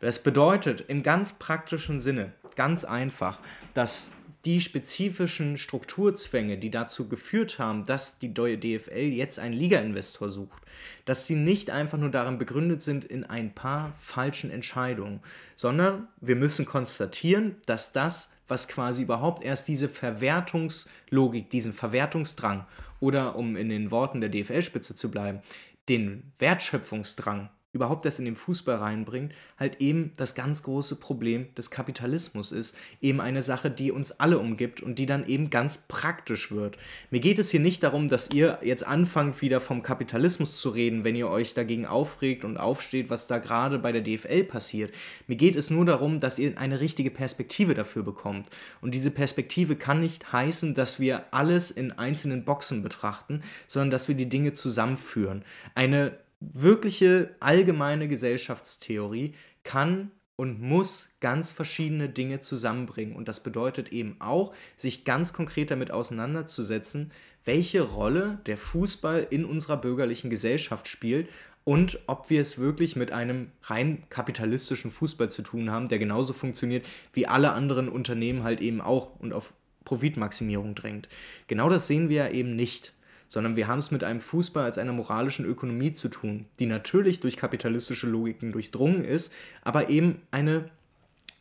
Das bedeutet im ganz praktischen Sinne, ganz einfach, dass die spezifischen Strukturzwänge, die dazu geführt haben, dass die DFL jetzt einen Liga-Investor sucht, dass sie nicht einfach nur darin begründet sind in ein paar falschen Entscheidungen, sondern wir müssen konstatieren, dass das, was quasi überhaupt erst diese Verwertungslogik, diesen Verwertungsdrang oder um in den Worten der DFL-Spitze zu bleiben, den Wertschöpfungsdrang überhaupt das in den Fußball reinbringt, halt eben das ganz große Problem des Kapitalismus ist. Eben eine Sache, die uns alle umgibt und die dann eben ganz praktisch wird. Mir geht es hier nicht darum, dass ihr jetzt anfangt, wieder vom Kapitalismus zu reden, wenn ihr euch dagegen aufregt und aufsteht, was da gerade bei der DFL passiert. Mir geht es nur darum, dass ihr eine richtige Perspektive dafür bekommt. Und diese Perspektive kann nicht heißen, dass wir alles in einzelnen Boxen betrachten, sondern dass wir die Dinge zusammenführen. Eine wirkliche allgemeine Gesellschaftstheorie kann und muss ganz verschiedene Dinge zusammenbringen. Und das bedeutet eben auch, sich ganz konkret damit auseinanderzusetzen, welche Rolle der Fußball in unserer bürgerlichen Gesellschaft spielt und ob wir es wirklich mit einem rein kapitalistischen Fußball zu tun haben, der genauso funktioniert wie alle anderen Unternehmen halt eben auch und auf Profitmaximierung drängt. Genau das sehen wir ja eben nicht sondern wir haben es mit einem Fußball als einer moralischen Ökonomie zu tun, die natürlich durch kapitalistische Logiken durchdrungen ist, aber eben eine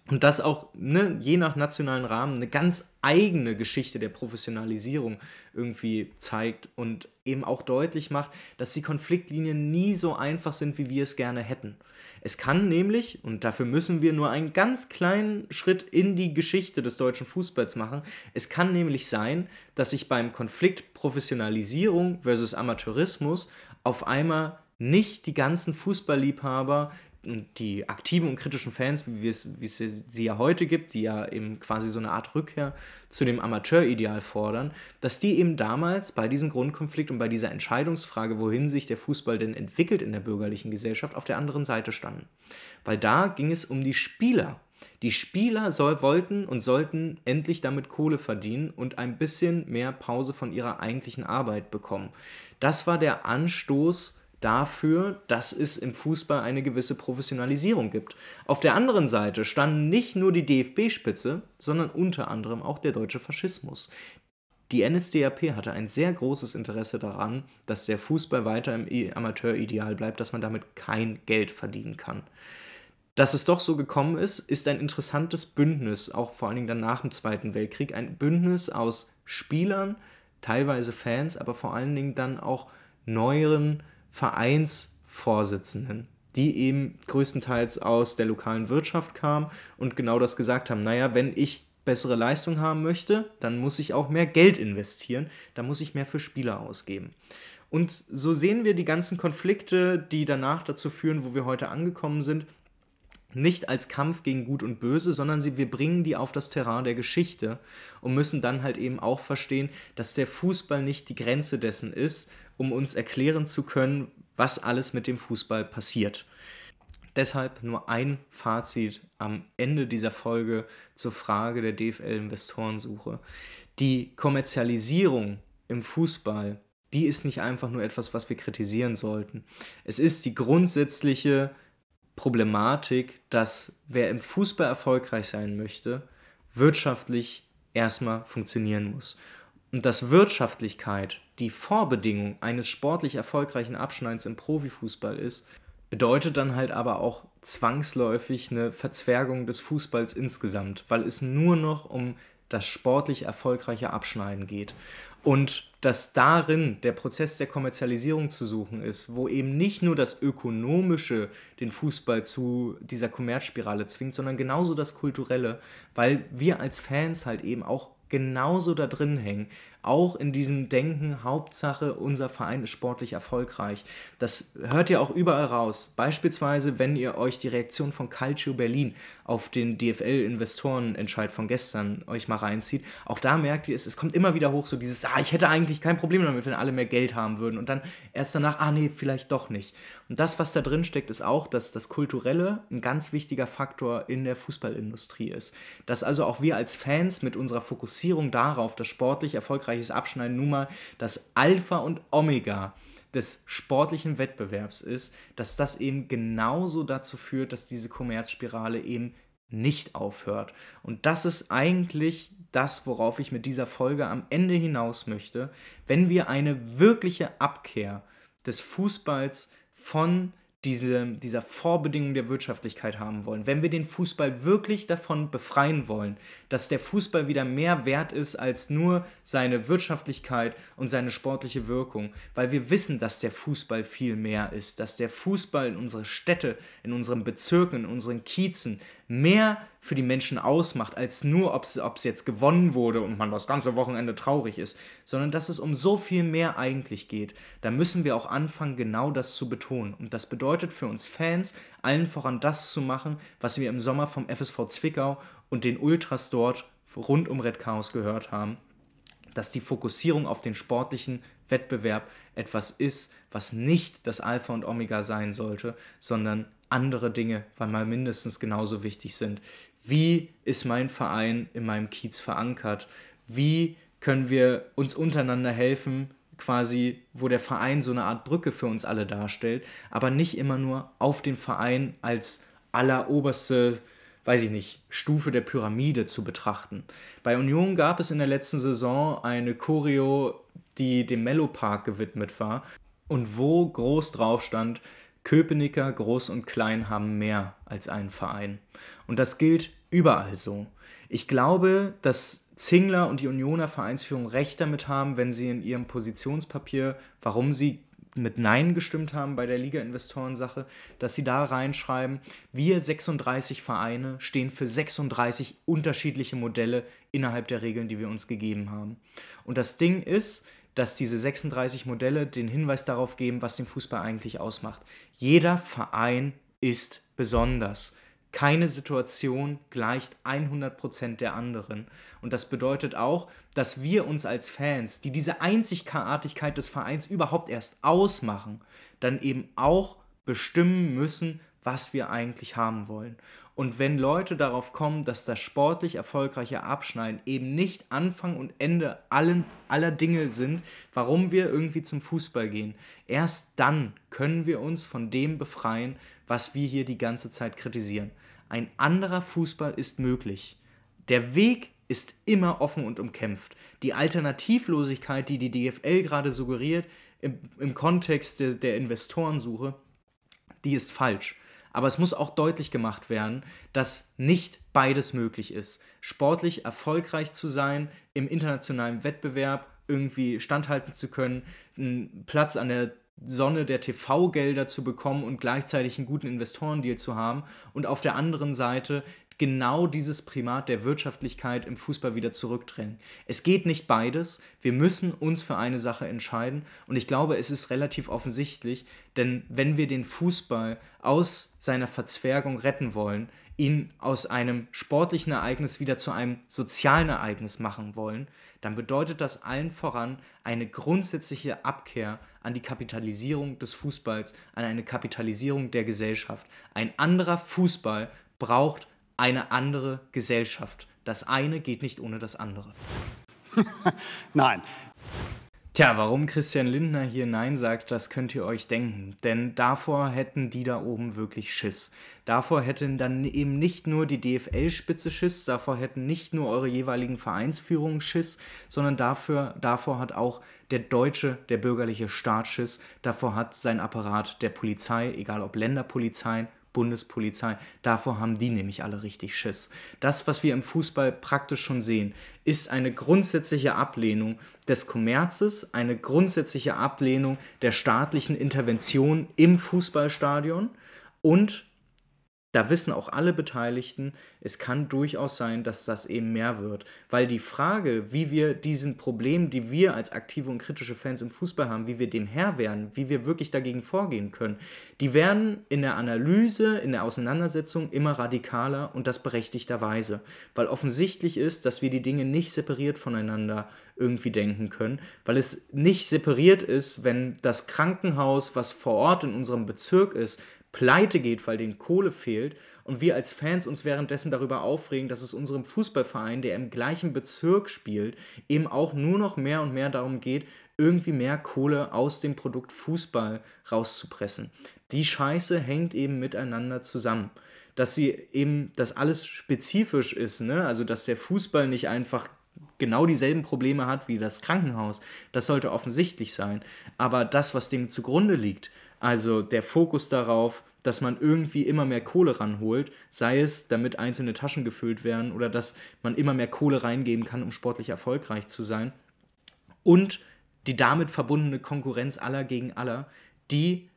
und das auch ne, je nach nationalen Rahmen eine ganz eigene Geschichte der Professionalisierung irgendwie zeigt und eben auch deutlich macht, dass die Konfliktlinien nie so einfach sind, wie wir es gerne hätten. Es kann nämlich, und dafür müssen wir nur einen ganz kleinen Schritt in die Geschichte des deutschen Fußballs machen, es kann nämlich sein, dass sich beim Konflikt Professionalisierung versus Amateurismus auf einmal nicht die ganzen Fußballliebhaber die aktiven und kritischen Fans, wie es, wie es sie ja heute gibt, die ja eben quasi so eine Art Rückkehr zu dem Amateurideal fordern, dass die eben damals bei diesem Grundkonflikt und bei dieser Entscheidungsfrage, wohin sich der Fußball denn entwickelt in der bürgerlichen Gesellschaft, auf der anderen Seite standen. Weil da ging es um die Spieler. Die Spieler soll, wollten und sollten endlich damit Kohle verdienen und ein bisschen mehr Pause von ihrer eigentlichen Arbeit bekommen. Das war der Anstoß, dafür, dass es im Fußball eine gewisse Professionalisierung gibt. Auf der anderen Seite standen nicht nur die DFB-Spitze, sondern unter anderem auch der deutsche Faschismus. Die NSDAP hatte ein sehr großes Interesse daran, dass der Fußball weiter im Amateurideal bleibt, dass man damit kein Geld verdienen kann. Dass es doch so gekommen ist, ist ein interessantes Bündnis, auch vor allen Dingen dann nach dem Zweiten Weltkrieg, ein Bündnis aus Spielern, teilweise Fans, aber vor allen Dingen dann auch neueren Vereinsvorsitzenden, die eben größtenteils aus der lokalen Wirtschaft kamen und genau das gesagt haben, naja, wenn ich bessere Leistung haben möchte, dann muss ich auch mehr Geld investieren, dann muss ich mehr für Spieler ausgeben. Und so sehen wir die ganzen Konflikte, die danach dazu führen, wo wir heute angekommen sind, nicht als Kampf gegen Gut und Böse, sondern sie, wir bringen die auf das Terrain der Geschichte und müssen dann halt eben auch verstehen, dass der Fußball nicht die Grenze dessen ist um uns erklären zu können, was alles mit dem Fußball passiert. Deshalb nur ein Fazit am Ende dieser Folge zur Frage der DFL-Investorensuche. Die Kommerzialisierung im Fußball, die ist nicht einfach nur etwas, was wir kritisieren sollten. Es ist die grundsätzliche Problematik, dass wer im Fußball erfolgreich sein möchte, wirtschaftlich erstmal funktionieren muss. Und dass Wirtschaftlichkeit die Vorbedingung eines sportlich erfolgreichen Abschneidens im Profifußball ist, bedeutet dann halt aber auch zwangsläufig eine Verzwergung des Fußballs insgesamt, weil es nur noch um das sportlich erfolgreiche Abschneiden geht. Und dass darin der Prozess der Kommerzialisierung zu suchen ist, wo eben nicht nur das Ökonomische den Fußball zu dieser Kommerzspirale zwingt, sondern genauso das Kulturelle, weil wir als Fans halt eben auch genauso da drin hängen auch in diesem Denken, Hauptsache, unser Verein ist sportlich erfolgreich. Das hört ihr auch überall raus. Beispielsweise, wenn ihr euch die Reaktion von Calcio Berlin auf den DFL-Investorenentscheid von gestern euch mal reinzieht, auch da merkt ihr es, es kommt immer wieder hoch, so dieses, ah, ich hätte eigentlich kein Problem damit, wenn alle mehr Geld haben würden. Und dann erst danach, ah, nee, vielleicht doch nicht. Und das, was da drin steckt, ist auch, dass das Kulturelle ein ganz wichtiger Faktor in der Fußballindustrie ist. Dass also auch wir als Fans mit unserer Fokussierung darauf, dass sportlich erfolgreich erfolgreiches Abschneiden nun mal das Alpha und Omega des sportlichen Wettbewerbs ist, dass das eben genauso dazu führt, dass diese Kommerzspirale eben nicht aufhört. Und das ist eigentlich das, worauf ich mit dieser Folge am Ende hinaus möchte, wenn wir eine wirkliche Abkehr des Fußballs von diese, dieser Vorbedingung der Wirtschaftlichkeit haben wollen, wenn wir den Fußball wirklich davon befreien wollen, dass der Fußball wieder mehr wert ist als nur seine Wirtschaftlichkeit und seine sportliche Wirkung, weil wir wissen, dass der Fußball viel mehr ist, dass der Fußball in unsere Städte, in unseren Bezirken, in unseren Kiezen mehr für die Menschen ausmacht, als nur, ob es jetzt gewonnen wurde und man das ganze Wochenende traurig ist, sondern dass es um so viel mehr eigentlich geht. Da müssen wir auch anfangen, genau das zu betonen. Und das bedeutet für uns Fans, allen voran das zu machen, was wir im Sommer vom FSV Zwickau und den Ultras dort rund um Red Chaos gehört haben, dass die Fokussierung auf den sportlichen Wettbewerb etwas ist, was nicht das Alpha und Omega sein sollte, sondern andere Dinge, weil mal mindestens genauso wichtig sind. Wie ist mein Verein in meinem Kiez verankert? Wie können wir uns untereinander helfen, quasi, wo der Verein so eine Art Brücke für uns alle darstellt, aber nicht immer nur auf den Verein als alleroberste, weiß ich nicht, Stufe der Pyramide zu betrachten. Bei Union gab es in der letzten Saison eine Choreo, die dem Mellow Park gewidmet war und wo groß drauf stand, Köpenicker, Groß und Klein haben mehr als einen Verein. Und das gilt überall so. Ich glaube, dass Zingler und die Unioner Vereinsführung recht damit haben, wenn sie in ihrem Positionspapier, warum sie mit Nein gestimmt haben bei der Liga-Investoren-Sache, dass sie da reinschreiben, wir 36 Vereine stehen für 36 unterschiedliche Modelle innerhalb der Regeln, die wir uns gegeben haben. Und das Ding ist, dass diese 36 Modelle den Hinweis darauf geben, was den Fußball eigentlich ausmacht. Jeder Verein ist besonders. Keine Situation gleicht 100% der anderen. Und das bedeutet auch, dass wir uns als Fans, die diese Einzigartigkeit des Vereins überhaupt erst ausmachen, dann eben auch bestimmen müssen, was wir eigentlich haben wollen. Und wenn Leute darauf kommen, dass das sportlich erfolgreiche Abschneiden eben nicht Anfang und Ende allen, aller Dinge sind, warum wir irgendwie zum Fußball gehen, erst dann können wir uns von dem befreien, was wir hier die ganze Zeit kritisieren. Ein anderer Fußball ist möglich. Der Weg ist immer offen und umkämpft. Die Alternativlosigkeit, die die DFL gerade suggeriert, im, im Kontext de, der Investorensuche, die ist falsch. Aber es muss auch deutlich gemacht werden, dass nicht beides möglich ist. Sportlich erfolgreich zu sein, im internationalen Wettbewerb irgendwie standhalten zu können, einen Platz an der Sonne der TV-Gelder zu bekommen und gleichzeitig einen guten Investorendeal zu haben und auf der anderen Seite genau dieses Primat der Wirtschaftlichkeit im Fußball wieder zurückdrängen. Es geht nicht beides. Wir müssen uns für eine Sache entscheiden. Und ich glaube, es ist relativ offensichtlich, denn wenn wir den Fußball aus seiner Verzwergung retten wollen, ihn aus einem sportlichen Ereignis wieder zu einem sozialen Ereignis machen wollen, dann bedeutet das allen voran eine grundsätzliche Abkehr an die Kapitalisierung des Fußballs, an eine Kapitalisierung der Gesellschaft. Ein anderer Fußball braucht eine andere Gesellschaft. Das eine geht nicht ohne das andere. Nein. Tja, warum Christian Lindner hier Nein sagt, das könnt ihr euch denken. Denn davor hätten die da oben wirklich Schiss. Davor hätten dann eben nicht nur die DFL-Spitze Schiss, davor hätten nicht nur eure jeweiligen Vereinsführungen Schiss, sondern dafür, davor hat auch der deutsche, der bürgerliche Staat Schiss, davor hat sein Apparat der Polizei, egal ob Länderpolizeien Bundespolizei. Davor haben die nämlich alle richtig Schiss. Das, was wir im Fußball praktisch schon sehen, ist eine grundsätzliche Ablehnung des Kommerzes, eine grundsätzliche Ablehnung der staatlichen Intervention im Fußballstadion und da wissen auch alle Beteiligten, es kann durchaus sein, dass das eben mehr wird. Weil die Frage, wie wir diesen Problemen, die wir als aktive und kritische Fans im Fußball haben, wie wir dem Herr werden, wie wir wirklich dagegen vorgehen können, die werden in der Analyse, in der Auseinandersetzung immer radikaler und das berechtigterweise. Weil offensichtlich ist, dass wir die Dinge nicht separiert voneinander irgendwie denken können, weil es nicht separiert ist, wenn das Krankenhaus, was vor Ort in unserem Bezirk ist, pleite geht, weil den Kohle fehlt und wir als Fans uns währenddessen darüber aufregen, dass es unserem Fußballverein, der im gleichen Bezirk spielt, eben auch nur noch mehr und mehr darum geht, irgendwie mehr Kohle aus dem Produkt Fußball rauszupressen. Die Scheiße hängt eben miteinander zusammen. Dass sie eben, dass alles spezifisch ist, ne? also dass der Fußball nicht einfach genau dieselben Probleme hat wie das Krankenhaus, das sollte offensichtlich sein. Aber das, was dem zugrunde liegt, also der Fokus darauf, dass man irgendwie immer mehr Kohle ranholt, sei es, damit einzelne Taschen gefüllt werden oder dass man immer mehr Kohle reingeben kann, um sportlich erfolgreich zu sein. Und die damit verbundene Konkurrenz aller gegen aller, die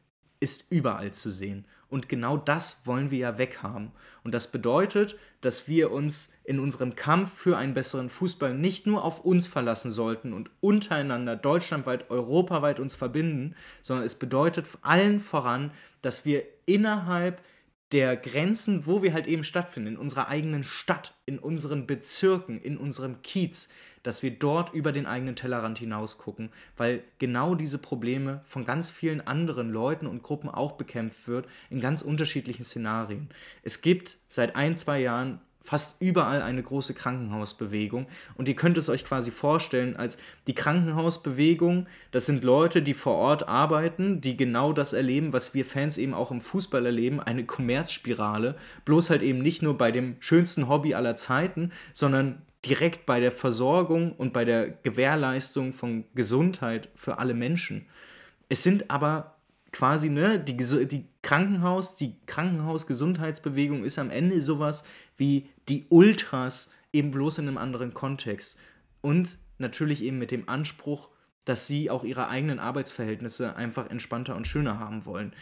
ist überall zu sehen. Und genau das wollen wir ja weghaben. Und das bedeutet, dass wir uns in unserem Kampf für einen besseren Fußball nicht nur auf uns verlassen sollten und untereinander deutschlandweit, europaweit uns verbinden, sondern es bedeutet allen voran, dass wir innerhalb der Grenzen, wo wir halt eben stattfinden, in unserer eigenen Stadt, in unseren Bezirken, in unserem Kiez, dass wir dort über den eigenen Tellerrand hinaus gucken, weil genau diese Probleme von ganz vielen anderen Leuten und Gruppen auch bekämpft wird in ganz unterschiedlichen Szenarien. Es gibt seit ein, zwei Jahren fast überall eine große Krankenhausbewegung. Und ihr könnt es euch quasi vorstellen, als die Krankenhausbewegung, das sind Leute, die vor Ort arbeiten, die genau das erleben, was wir Fans eben auch im Fußball erleben, eine Kommerzspirale, bloß halt eben nicht nur bei dem schönsten Hobby aller Zeiten, sondern direkt bei der Versorgung und bei der Gewährleistung von Gesundheit für alle Menschen. Es sind aber quasi, ne, die, die Krankenhaus, die Krankenhausgesundheitsbewegung ist am Ende sowas wie die Ultras, eben bloß in einem anderen Kontext. Und natürlich eben mit dem Anspruch, dass sie auch ihre eigenen Arbeitsverhältnisse einfach entspannter und schöner haben wollen.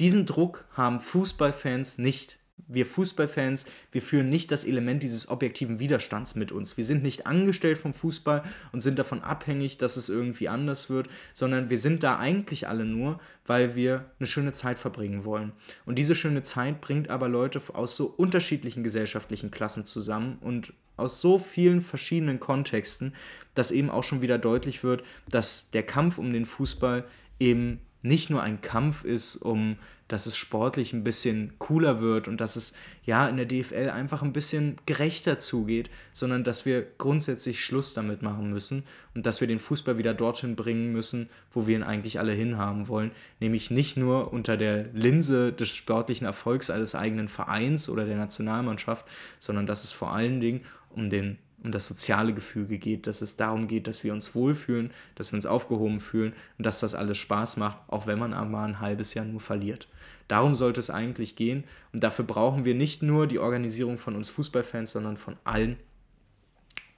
Diesen Druck haben Fußballfans nicht wir Fußballfans, wir führen nicht das Element dieses objektiven Widerstands mit uns. Wir sind nicht angestellt vom Fußball und sind davon abhängig, dass es irgendwie anders wird, sondern wir sind da eigentlich alle nur, weil wir eine schöne Zeit verbringen wollen. Und diese schöne Zeit bringt aber Leute aus so unterschiedlichen gesellschaftlichen Klassen zusammen und aus so vielen verschiedenen Kontexten, dass eben auch schon wieder deutlich wird, dass der Kampf um den Fußball eben nicht nur ein Kampf ist, um dass es sportlich ein bisschen cooler wird und dass es ja in der DFL einfach ein bisschen gerechter zugeht, sondern dass wir grundsätzlich Schluss damit machen müssen und dass wir den Fußball wieder dorthin bringen müssen, wo wir ihn eigentlich alle hinhaben wollen, nämlich nicht nur unter der Linse des sportlichen Erfolgs eines eigenen Vereins oder der Nationalmannschaft, sondern dass es vor allen Dingen um den um das soziale Gefüge geht, dass es darum geht, dass wir uns wohlfühlen, dass wir uns aufgehoben fühlen und dass das alles Spaß macht, auch wenn man einmal ein halbes Jahr nur verliert. Darum sollte es eigentlich gehen. Und dafür brauchen wir nicht nur die Organisierung von uns Fußballfans, sondern von allen,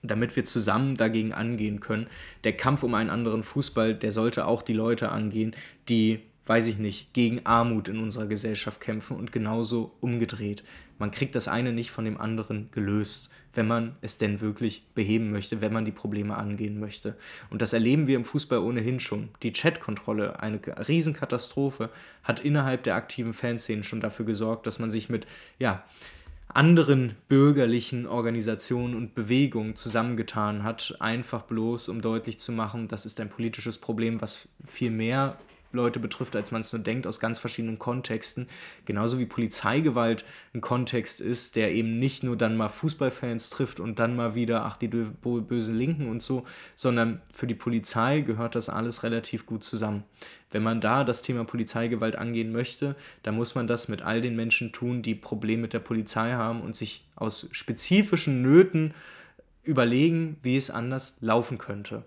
damit wir zusammen dagegen angehen können. Der Kampf um einen anderen Fußball, der sollte auch die Leute angehen, die weiß ich nicht, gegen Armut in unserer Gesellschaft kämpfen und genauso umgedreht. Man kriegt das eine nicht von dem anderen gelöst, wenn man es denn wirklich beheben möchte, wenn man die Probleme angehen möchte. Und das erleben wir im Fußball ohnehin schon. Die Chatkontrolle, eine Riesenkatastrophe, hat innerhalb der aktiven Fanszenen schon dafür gesorgt, dass man sich mit, ja, anderen bürgerlichen Organisationen und Bewegungen zusammengetan hat, einfach bloß, um deutlich zu machen, das ist ein politisches Problem, was viel mehr Leute betrifft, als man es nur denkt, aus ganz verschiedenen Kontexten. Genauso wie Polizeigewalt ein Kontext ist, der eben nicht nur dann mal Fußballfans trifft und dann mal wieder, ach, die bösen Linken und so, sondern für die Polizei gehört das alles relativ gut zusammen. Wenn man da das Thema Polizeigewalt angehen möchte, dann muss man das mit all den Menschen tun, die Probleme mit der Polizei haben und sich aus spezifischen Nöten überlegen, wie es anders laufen könnte.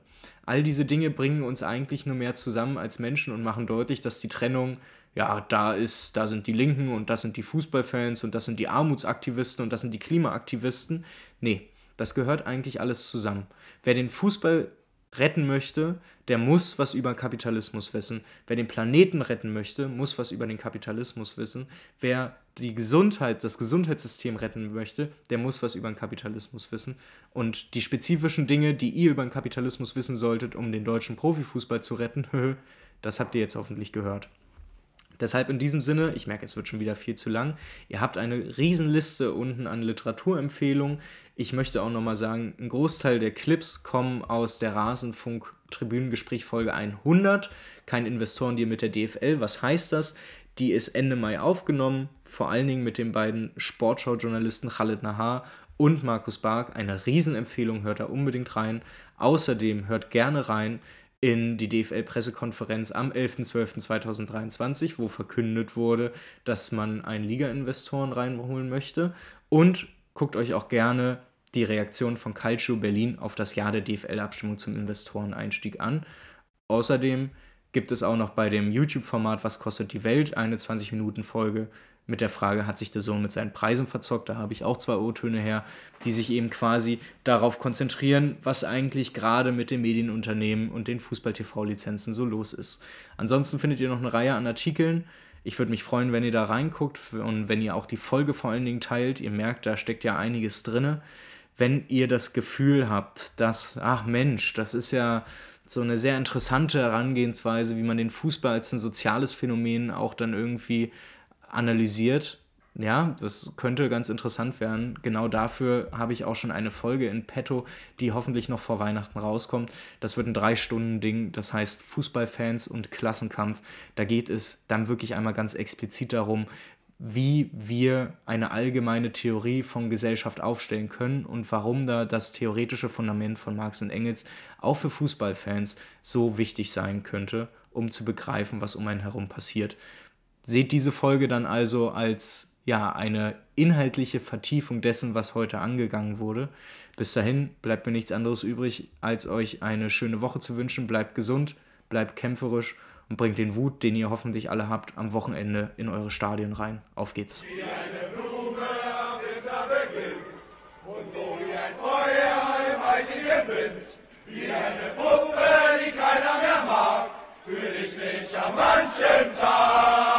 All diese Dinge bringen uns eigentlich nur mehr zusammen als Menschen und machen deutlich, dass die Trennung ja, da ist, da sind die Linken und das sind die Fußballfans und das sind die Armutsaktivisten und das sind die Klimaaktivisten. Nee, das gehört eigentlich alles zusammen. Wer den Fußball retten möchte, der muss was über Kapitalismus wissen. Wer den Planeten retten möchte, muss was über den Kapitalismus wissen. Wer die Gesundheit, das Gesundheitssystem retten möchte, der muss was über den Kapitalismus wissen. Und die spezifischen Dinge, die ihr über den Kapitalismus wissen solltet, um den deutschen Profifußball zu retten, das habt ihr jetzt hoffentlich gehört. Deshalb in diesem Sinne, ich merke, es wird schon wieder viel zu lang. Ihr habt eine Riesenliste unten an Literaturempfehlungen. Ich möchte auch nochmal sagen, ein Großteil der Clips kommen aus der Rasenfunk Tribünengespräch Folge 100. Kein Investorendeal mit der DFL. Was heißt das? Die ist Ende Mai aufgenommen, vor allen Dingen mit den beiden Sportschau-Journalisten Khaled Nahar und Markus Bark. Eine Riesenempfehlung, hört da unbedingt rein. Außerdem hört gerne rein in die DFL-Pressekonferenz am 11.12.2023, wo verkündet wurde, dass man einen Liga-Investoren reinholen möchte. Und guckt euch auch gerne die Reaktion von Calcio Berlin auf das Jahr der DFL-Abstimmung zum Investoreneinstieg an. Außerdem gibt es auch noch bei dem YouTube-Format Was kostet die Welt eine 20-Minuten-Folge mit der Frage, hat sich der Sohn mit seinen Preisen verzockt? Da habe ich auch zwei O-Töne her, die sich eben quasi darauf konzentrieren, was eigentlich gerade mit den Medienunternehmen und den Fußball-TV-Lizenzen so los ist. Ansonsten findet ihr noch eine Reihe an Artikeln. Ich würde mich freuen, wenn ihr da reinguckt und wenn ihr auch die Folge vor allen Dingen teilt. Ihr merkt, da steckt ja einiges drin. Wenn ihr das Gefühl habt, dass, ach Mensch, das ist ja so eine sehr interessante Herangehensweise, wie man den Fußball als ein soziales Phänomen auch dann irgendwie analysiert. Ja, das könnte ganz interessant werden. Genau dafür habe ich auch schon eine Folge in petto, die hoffentlich noch vor Weihnachten rauskommt. Das wird ein Drei-Stunden-Ding, das heißt Fußballfans und Klassenkampf. Da geht es dann wirklich einmal ganz explizit darum, wie wir eine allgemeine Theorie von Gesellschaft aufstellen können und warum da das theoretische Fundament von Marx und Engels auch für Fußballfans so wichtig sein könnte, um zu begreifen, was um einen herum passiert. Seht diese Folge dann also als ja, eine inhaltliche Vertiefung dessen, was heute angegangen wurde. Bis dahin bleibt mir nichts anderes übrig, als euch eine schöne Woche zu wünschen. Bleibt gesund, bleibt kämpferisch und bringt den Wut, den ihr hoffentlich alle habt, am Wochenende in eure Stadien rein. Auf geht's. Wie eine Puppe, die keiner mehr mag, fühle ich mich an manchem Tag.